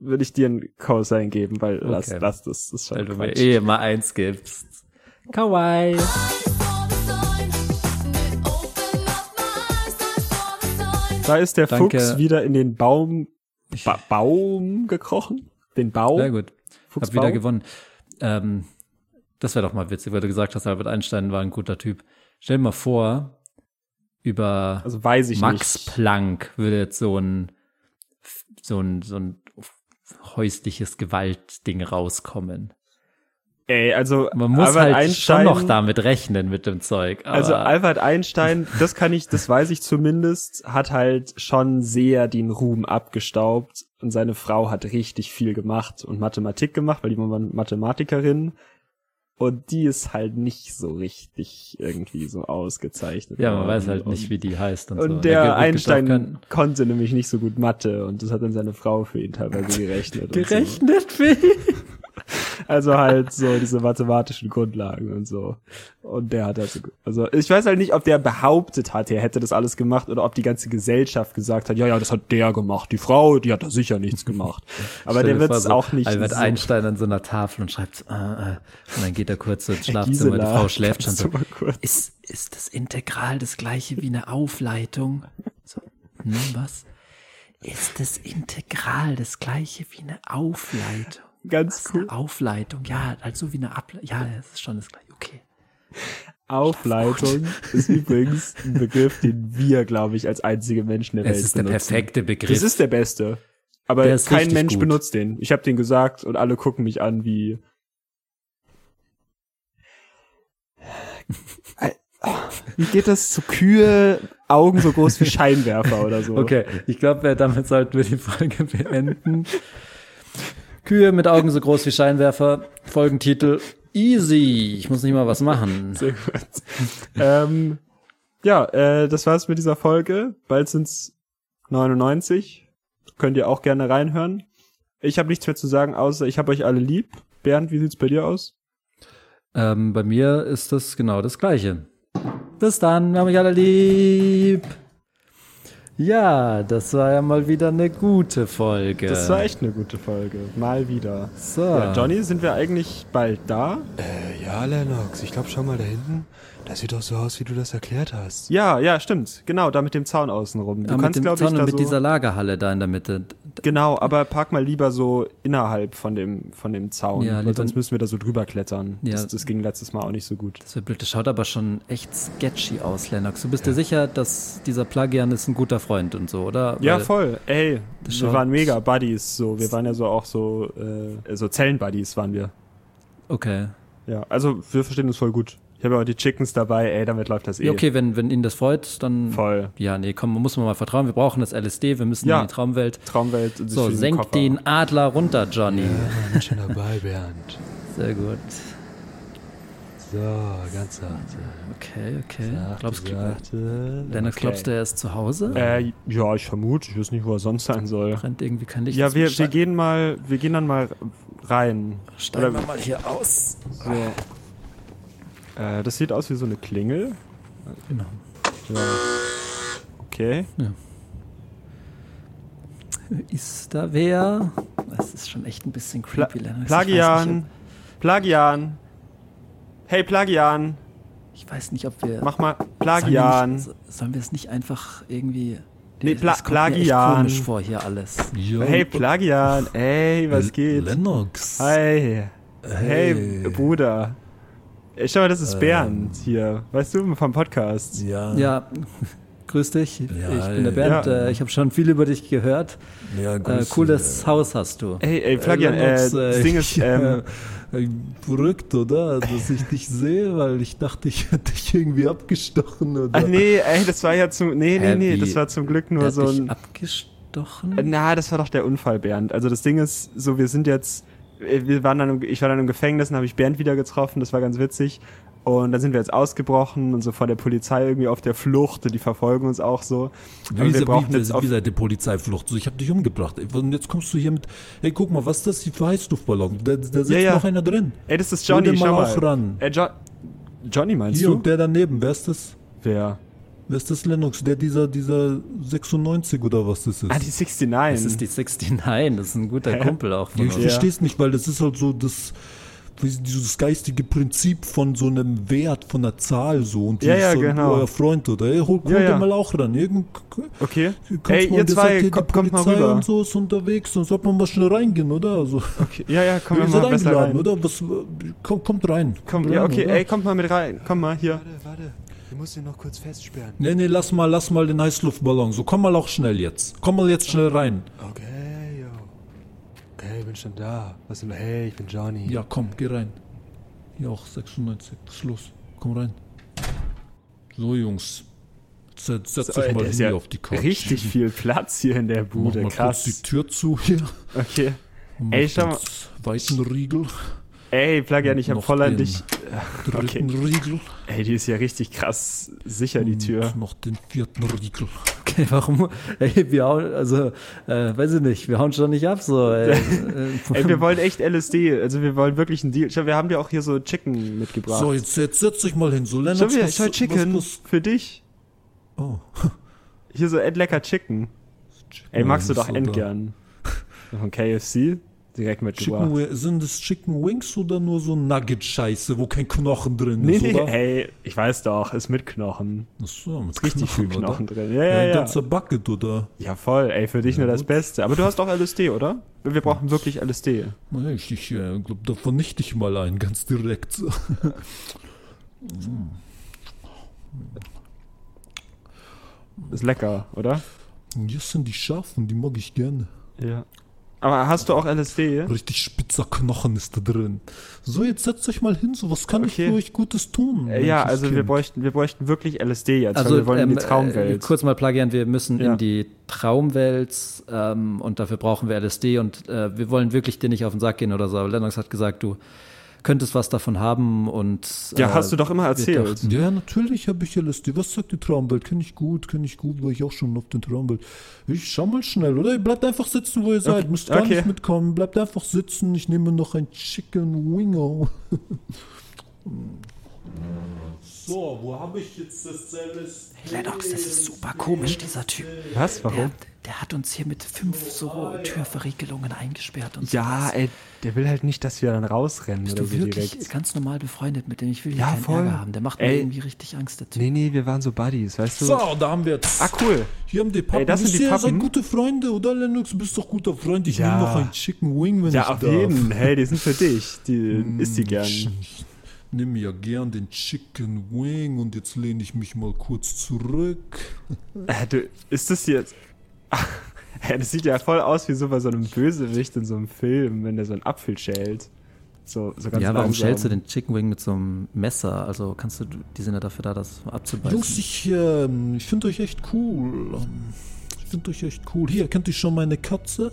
würde ich dir ein Cosine geben, weil lass, Okay. lass das, das ist schon Weil du mir eh immer eins gibst. Kawaii. Da ist der Danke. Fuchs wieder in den Baum, ba Baum gekrochen. Den Baum. Sehr gut. Hab Fuchsbaum. wieder gewonnen. Ähm, das wäre doch mal witzig, weil du gesagt hast, Albert Einstein war ein guter Typ. Stell dir mal vor, über Also weiß ich Max nicht. Planck würde jetzt so ein, so ein, so ein häusliches Gewaltding rauskommen. Ey, also Man muss Albert halt Einstein, schon noch damit rechnen mit dem Zeug. Also Albert Einstein, das kann ich, das weiß ich zumindest, hat halt schon sehr den Ruhm abgestaubt und seine Frau hat richtig viel gemacht und Mathematik gemacht, weil die war Mathematikerin und die ist halt nicht so richtig irgendwie so ausgezeichnet. ja, man worden. weiß halt nicht, und, wie die heißt und, Und so. der auch Einstein konnte nämlich nicht so gut Mathe und das hat dann seine Frau für ihn teilweise gerechnet. und so. gerechnet wie? Also halt so diese mathematischen Grundlagen und so. Und der hat also, also ich weiß halt nicht, ob der behauptet hat, er hätte das alles gemacht oder ob die ganze Gesellschaft gesagt hat, ja, ja, das hat der gemacht. Die Frau, die hat da sicher nichts gemacht. Aber der wird es so auch nicht Albert so. Einstein an so einer Tafel und schreibt, äh, äh, und dann geht er kurz ins Schlafzimmer, Gisela, die Frau schläft schon so. Ist, ist das Integral das gleiche wie eine Aufleitung? So, hm, was? Ist das Integral das gleiche wie eine Aufleitung? Ganz Was, cool. eine Aufleitung? Ja, halt so wie eine Ableitung. Ja, das ist schon das gleiche. Okay. Aufleitung ist übrigens ein Begriff, den wir, glaube ich, als einzige Menschen der Es Welt ist der benutzen. perfekte Begriff. Das ist der beste. Aber Der kein Mensch gut. benutzt den. Ich habe den gesagt und alle gucken mich an wie. Wie geht das zu Kühe, Augen so groß wie Scheinwerfer oder so? Okay, ich glaube, damit sollten wir die Folge beenden. Kühe mit Augen so groß wie Scheinwerfer. Folgentitel Easy. Ich muss nicht mal was machen. Sehr gut. ähm, ja, äh, das war's mit dieser Folge. Bald sind's 99. Könnt ihr auch gerne reinhören. Ich habe nichts mehr zu sagen, außer ich habe euch alle lieb. Bernd, wie sieht's bei dir aus? Ähm, bei mir ist das genau das Gleiche. Bis dann, wir haben euch alle lieb. Ja, das war ja mal wieder eine gute Folge. Das war echt eine gute Folge. Mal wieder. so. Ja, Johnny, sind wir eigentlich bald da? Äh, ja, Lennox, ich glaube, schau mal da hinten. Das sieht doch so aus, wie du das erklärt hast. Ja, ja, stimmt. Genau, da mit dem Zaun außenrum. Du Ja, mit kannst, dem glaube ich, Zaun da und mit so, dieser Lagerhalle da in der Mitte. Genau, aber park mal lieber so innerhalb von dem, von dem Zaun. Ja, weil sonst müssen wir da so drüber klettern. Ja. Das, das ging letztes Mal auch nicht so gut. Das wird blöd. Das schaut aber schon echt sketchy aus, Lennox. Du bist dir sicher, dass dieser Plagian ist ein guter Freund und so, oder? Ja, Weil- voll. Ey, wir waren mega Buddies. So, wir waren ja so auch so, äh, so Zellen-Buddies waren wir. Okay. Ja, also wir verstehen uns voll gut. Ich habe ja auch die Chickens dabei. Ey, damit läuft das eh. Ja, okay, wenn, wenn ihn das freut, dann. Voll. Ja, nee, komm, muss man mal vertrauen. Wir brauchen das LSD, wir müssen Ja. in die Traumwelt. Traumwelt. und So, senk Koffer. den Adler runter, Johnny. Ja, bin schon dabei, Bernd. Sehr gut. So, ganz sachte. Okay, okay. Sachte, Glaubst du, sachte. Lennox, Okay. glaubst du, er ist zu Hause? Äh, ja, ich vermute. Ich weiß nicht, wo er sonst sein soll. Brennt irgendwie kein Licht. Ja, wir, wir gehen mal, wir gehen dann mal rein. Steigen oder- wir mal hier aus. So. Äh, das sieht aus wie so eine Klingel. Genau. Ja. Okay. Ist da wer? Das ist schon echt ein bisschen Pla creepy, nicht, Plagian. Plagian. Hey, Plagian. Ich weiß nicht, ob wir. Mach mal Sollen wir, Plagian. nicht, sollen wir es nicht einfach irgendwie. Nee, Pla- das Plagian. komisch vor hier alles. Ja, Hey, Plagian. Ey, was geht? Lennox. Hi. Hey, Hey. Bruder. Schau mal, das ist Bernd hier. Weißt du, vom Podcast. Ja. Ja, grüß dich. Ja, ich bin der Bernd. ja. Äh, ich habe schon viel über dich gehört. ja Äh, grüß cooles dich, Haus hast du. Ey, ey, Plagian, äh, Lennox, das Ding ist, ähm, äh, verrückt, oder? Dass ich dich sehe, weil ich dachte, ich hätte dich irgendwie abgestochen, oder? ach nee, ey, das war ja zum, nee, nee, nee, das war zum Glück nur so dich ein, abgestochen? na, das war doch der Unfall, Bernd. Also das Ding ist, so, wir sind jetzt, äh, wir waren dann, im- ich war dann im Gefängnis und habe ich Bernd wieder getroffen, das war ganz witzig. Und dann sind wir jetzt ausgebrochen und so vor der Polizei irgendwie auf der Flucht und die verfolgen uns auch so. Wie, wir brauchen wie, jetzt auf, wie seid ihr Polizeiflucht? So, ich habe dich umgebracht. Und jetzt kommst du hier mit, hey, guck mal, was ist das hier für Heißluftballon? Da, da sitzt Ja, ja. noch einer drin. ey, das ist Johnny, den mal schau auch ran. Ey, jo Johnny meinst Hier du? und der daneben, wer ist das? Wer? Wer ist das Lennox? Der dieser, dieser 96 oder was das ist? Ah, die 69. Das ist die 69, das ist ein guter Kumpel auch von Ja, ich. Ja. verstehe es nicht, weil das ist halt so das, dieses geistige Prinzip von so einem Wert, von einer Zahl so. Und die Ja, ist ja, so genau. euer Freund oder ey, hol, hol Ja, ja. mal auch ran. Irgend, Okay. Ey, mal, ihr zwei, sagt, hier, die kommt, kommt mal Polizei rüber. und so ist unterwegs, dann sollte man mal schnell reingehen, oder? Also, Okay. Ja, ja, komm mal rein. oder? Was, komm, kommt rein. Komm, Kommt ja, rein, okay, oder? ey, kommt mal mit rein. Komm mal hier. Warte, warte. Ich muss ihn noch kurz festsperren. Nee, nee, lass mal, lass mal den Heißluftballon. So, komm mal auch schnell jetzt. Komm mal jetzt schnell rein. Okay, yo. Okay, ich bin schon da. Was denn? Hey, ich bin Johnny. Ja, komm, geh rein. Hier auch 96. Schluss. Komm rein. So, Jungs. Setz, setz So, mal hier ja auf die Couch. Richtig viel Platz hier in der Mach Bude, mal kurz die krass. Tür zu hier. Okay. Und Ey, mach schau mal. Zweiten Riegel. Ey, Plagian, ich hab voll an dich. Okay. Riegel. Ey, die ist ja richtig krass sicher, die Tür. Und noch den vierten Riegel. Okay, warum? Ey, wir hauen, also, äh, weiß ich nicht, wir hauen schon nicht ab, so. Ey, Ey, wir wollen echt LSD. Also wir wollen wirklich einen Deal. Schau, wir haben dir auch hier so Chicken mitgebracht. So, jetzt, jetzt setz dich mal hin. So, Schau, Lennox, wir, was- schau Chicken was- für dich. Oh. Hier so lecker Chicken. Ey, magst du doch oder- endgern. Von KFC? Direkt mitgebracht. Chicken, Wi- sind es Chicken Wings oder nur so Nugget-Scheiße, wo kein Knochen drin Nee, ist, nee, oder? ey, ich weiß doch, ist mit Knochen. Ach so, mit Richtig viel oder? Knochen drin. Ja, Ja, ja, ein ja. ganzer Bucket, oder? Ja, voll, ey, für dich nur das Beste. Aber du hast auch LSD, oder? Wir brauchen wirklich LSD. Ich, ich äh, glaube, da vernichte ich mal einen, ganz direkt. Ist lecker, oder? Hier sind die scharfen, die mag ich gerne. Ja. Aber hast du auch LSD? Richtig spitzer Knochen ist da drin. So, jetzt setzt euch mal hin, so, was kann Okay. ich für euch Gutes tun? Äh, Ja, also wir bräuchten, wir bräuchten wirklich LSD jetzt, also, weil wir wollen in ähm, die Traumwelt. Äh, kurz mal plagieren, wir müssen Ja. in die Traumwelt ähm, und dafür brauchen wir LSD und äh, wir wollen wirklich dir nicht auf den Sack gehen oder so. Aber Lennox hat gesagt, du könntest was davon haben und ja, äh, hast du doch immer erzählt. dachten- Ja, natürlich habe ich LSD. Was sagt die Traumwelt? Kenne ich gut, kenne ich gut, war ich auch schon auf den Traumwelt. Ich schau mal schnell, oder? Ihr bleibt einfach sitzen, wo ihr seid. Müsst gar okay. nicht mitkommen. Bleibt einfach sitzen. Ich nehme noch ein Chicken Wingo. so, wo habe ich jetzt das LSD? Lennox, das ist super komisch, dieser Typ. Was? Warum? Der, der hat uns hier mit fünf so Türverriegelungen eingesperrt und Ja, sowas. ey, der will halt nicht, dass wir dann rausrennen Bist oder du so wirklich direkt. ganz normal befreundet mit dem? Ich will hier Ja, keinen voll. Ärger haben. Der macht mir Ey. irgendwie richtig Angst, der Typ. Nee, nee, wir waren so Buddies, weißt du? So, da haben wir jetzt. Ah, cool. Hier haben die Pappen. Ey, das sind Wisst die ihr, ihr seid Pappen. gute Freunde, oder Lennox? Du bist doch guter Freund. Ich Ja. nehme noch ein Chicken Wing, wenn ich Ja, auf darf. jeden. Hey, die sind für dich. Die isst die gern. Ich nehme ja gern den Chicken Wing und jetzt lehne ich mich mal kurz zurück. Äh, du, ist das jetzt... Das sieht ja voll aus wie so bei so einem Bösewicht in so einem Film, wenn der so einen Apfel schält. So, so ganz Ja, warum langsam. schälst du den Chicken Wing mit so einem Messer? Also kannst du, die sind ja dafür da, das abzubeißen. Jungs, ich, ähm, ich finde euch echt cool. Ähm, Ich finde euch echt cool. Hier, kennt ihr schon meine Katze?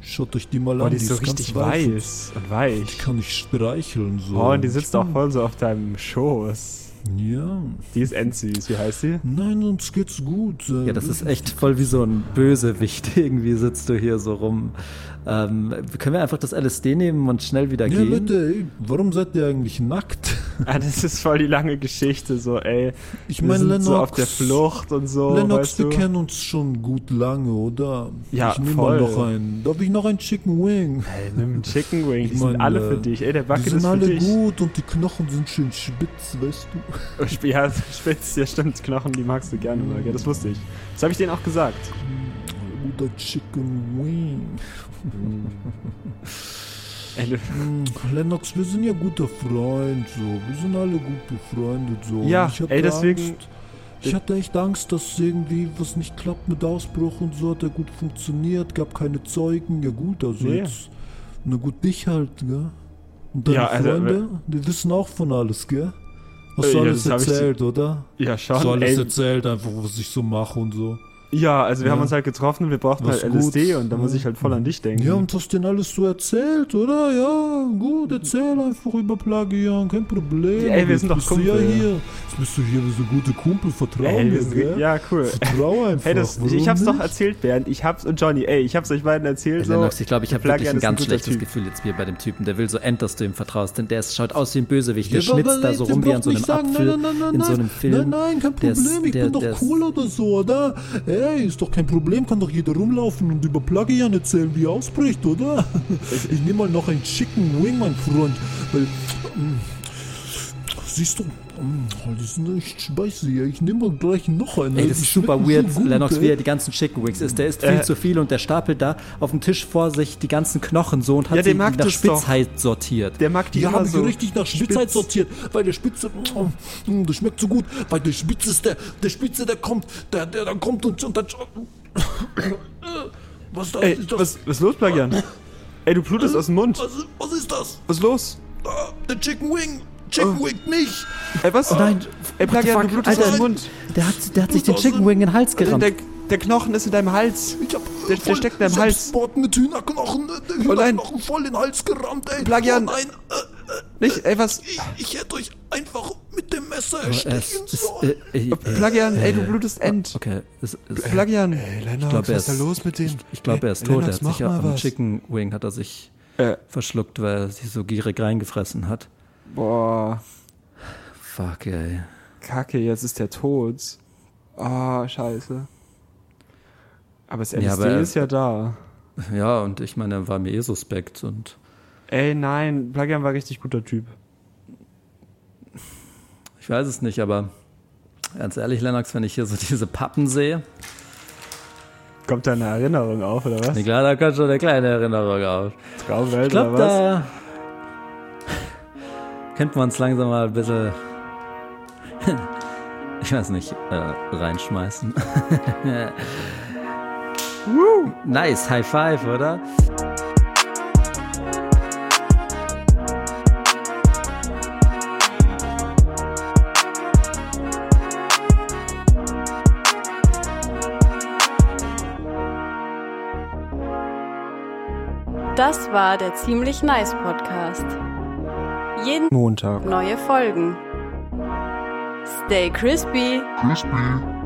Schaut euch die mal Boah, an. die ist so richtig und weiß und Die weich. kann ich streicheln. So. Oh, und die sitzt auch voll so auf deinem Schoß. Ja. Die ist endsüß, wie heißt sie? Nein, uns geht's gut. Ja, das ist echt voll wie so ein Bösewicht. Irgendwie sitzt du hier so rum. Ähm, können wir einfach das LSD nehmen und schnell wieder Ja, gehen? Leute, ey, warum seid ihr eigentlich nackt? Ah, das ist voll die lange Geschichte, so, ey. Ich wir meine, sind Lennox. so auf der Flucht und so, Lennox, weißt wir du? kennen uns schon gut lange, oder? Ja, ich nehme voll. mal noch einen. Darf ich noch einen Chicken Wing? Ey, nimm einen Chicken Wing, die Ich sind mein, alle für dich. Ey, der Die sind ist für alle dich. gut und die Knochen sind schön spitz, weißt du? Ja, spitz, ja stimmt, Knochen, die magst du gerne mal, gell? Das wusste ich. Das habe ich denen auch gesagt. Guter Chicken Wing. Hm, Lennox, wir sind ja guter Freund, so. Wir sind alle gut befreundet, so. Ja, ey, deswegen- Angst, ich hatte echt Angst, dass irgendwie was nicht klappt mit Ausbruch und so. Hat er gut funktioniert, gab keine Zeugen. Ja, gut, also Nee. jetzt. Na gut, dich halt, gell? Und deine Ja, also, Freunde, die wissen auch von alles, gell? Hast Äh, du ja, alles hab ich erzählt, oder? ja, schon. alles Ey, erzählt, einfach was ich so mache und so. Ja, also wir Ja. haben uns halt getroffen, wir brauchten Was halt gut. LSD und da muss ich halt voll an dich denken. Ja, und hast denen alles so erzählt, oder? Ja, gut, erzähl einfach über Plagian, kein Problem. Ey, wir Jetzt sind doch bist du ja Kumpel. hier. Jetzt bist du hier wie so gute Kumpel, vertrau Ey, mir, wir sind, gell? ja, cool. Vertrau einfach. Hey, das, ich hab's doch erzählt, Bernd. Ich hab's, und Johnny, ey, ich hab's euch beiden erzählt. So, Lennox, ich glaube, ich habe wirklich ein ganz guter schlechtes Typ. Gefühl jetzt hier bei dem Typen. Der will so end, dass du ihm vertraust, denn der ist, schaut aus wie ein Bösewicht. Der Ja, aber schnitzt da so rum wie an so einem nicht sagen, Apfel nein, nein, nein, in so nein, einem Film. Nein, nein, kein Der Problem, ich der- bin doch cool oder so, oder? Ey, ist doch kein Problem, kann doch jeder rumlaufen und über Plagian erzählen, wie er ausbricht, oder? Ich nehme mal noch einen Chicken Wing, mein Freund, weil, mm, siehst du, mm, die sind echt spicy, ey. ich nehme mal gleich noch einen. Ey, ey, das die ist super weird, so gut, Lennox, ey. wie er die ganzen Chicken Wings isst. Der isst viel Äh. zu viel und der stapelt da auf dem Tisch vor sich die ganzen Knochen so und hat Ja, der sie mag nach das doch. Spitzheit sortiert. Der mag die Die immer haben so. so richtig nach Spitzheit spitz. sortiert, weil der Spitze, mm, das schmeckt so gut, weil der Spitze ist der, der Spitze, der kommt, der, der dann kommt und, und dann, was ist das? Ey, ist das? was, was ist los, Plagian? Ey, du blutest aus dem Mund. was, was ist das? Was ist los? Ah, der Chicken Wing, Chicken Wing nicht. Ey, was? Oh nein, Ey, Plagian, what du blutest aus Alter, dem Mund. Der hat, der hat sich den Chicken Wing in den Hals gerammt. Der, der Knochen ist in deinem Hals. Ich hab Der- der steckt in deinem ich hab Hals. Sport mit Hühnerknochen, äh, Oh nein. Hühnerknochen voll in den Hals gerammt, ey. Plagian. Oh nein, äh, Nicht, ey, was? ich, ich hätte euch einfach mit dem Messer Es erstechen sollen. äh, äh, äh, Plagian, ey, du blutest end. okay, es, es, Plagian. Ey, Lennox, glaub, er was ist da ist- los mit dem? ich glaube, er ist tot. Er Lennox, hat mach sich mal am. Chicken Wing hat er sich Äh, verschluckt, weil er sich so gierig reingefressen hat. Boah, Fuck, ey. Kacke, jetzt ist der tot. Oh, scheiße. Aber das LSD Ja, aber- ist ja da. Ja, und ich meine, er war mir eh suspekt und Ey, nein, Plagian war ein richtig guter Typ. ich weiß es nicht, aber ganz ehrlich, Lennox, wenn ich hier so diese Pappen sehe, Kommt da eine Erinnerung auf, oder was? nee, klar, da kommt schon eine kleine Erinnerung auf. Traumwelt, Ich glaube, oder was? da könnten wir uns langsam mal ein bisschen, ich weiß nicht, äh, reinschmeißen. nice, High Five, oder? Das war der ziemlich nice Podcast. Jeden Montag. neue Folgen. Stay crispy. Crispy.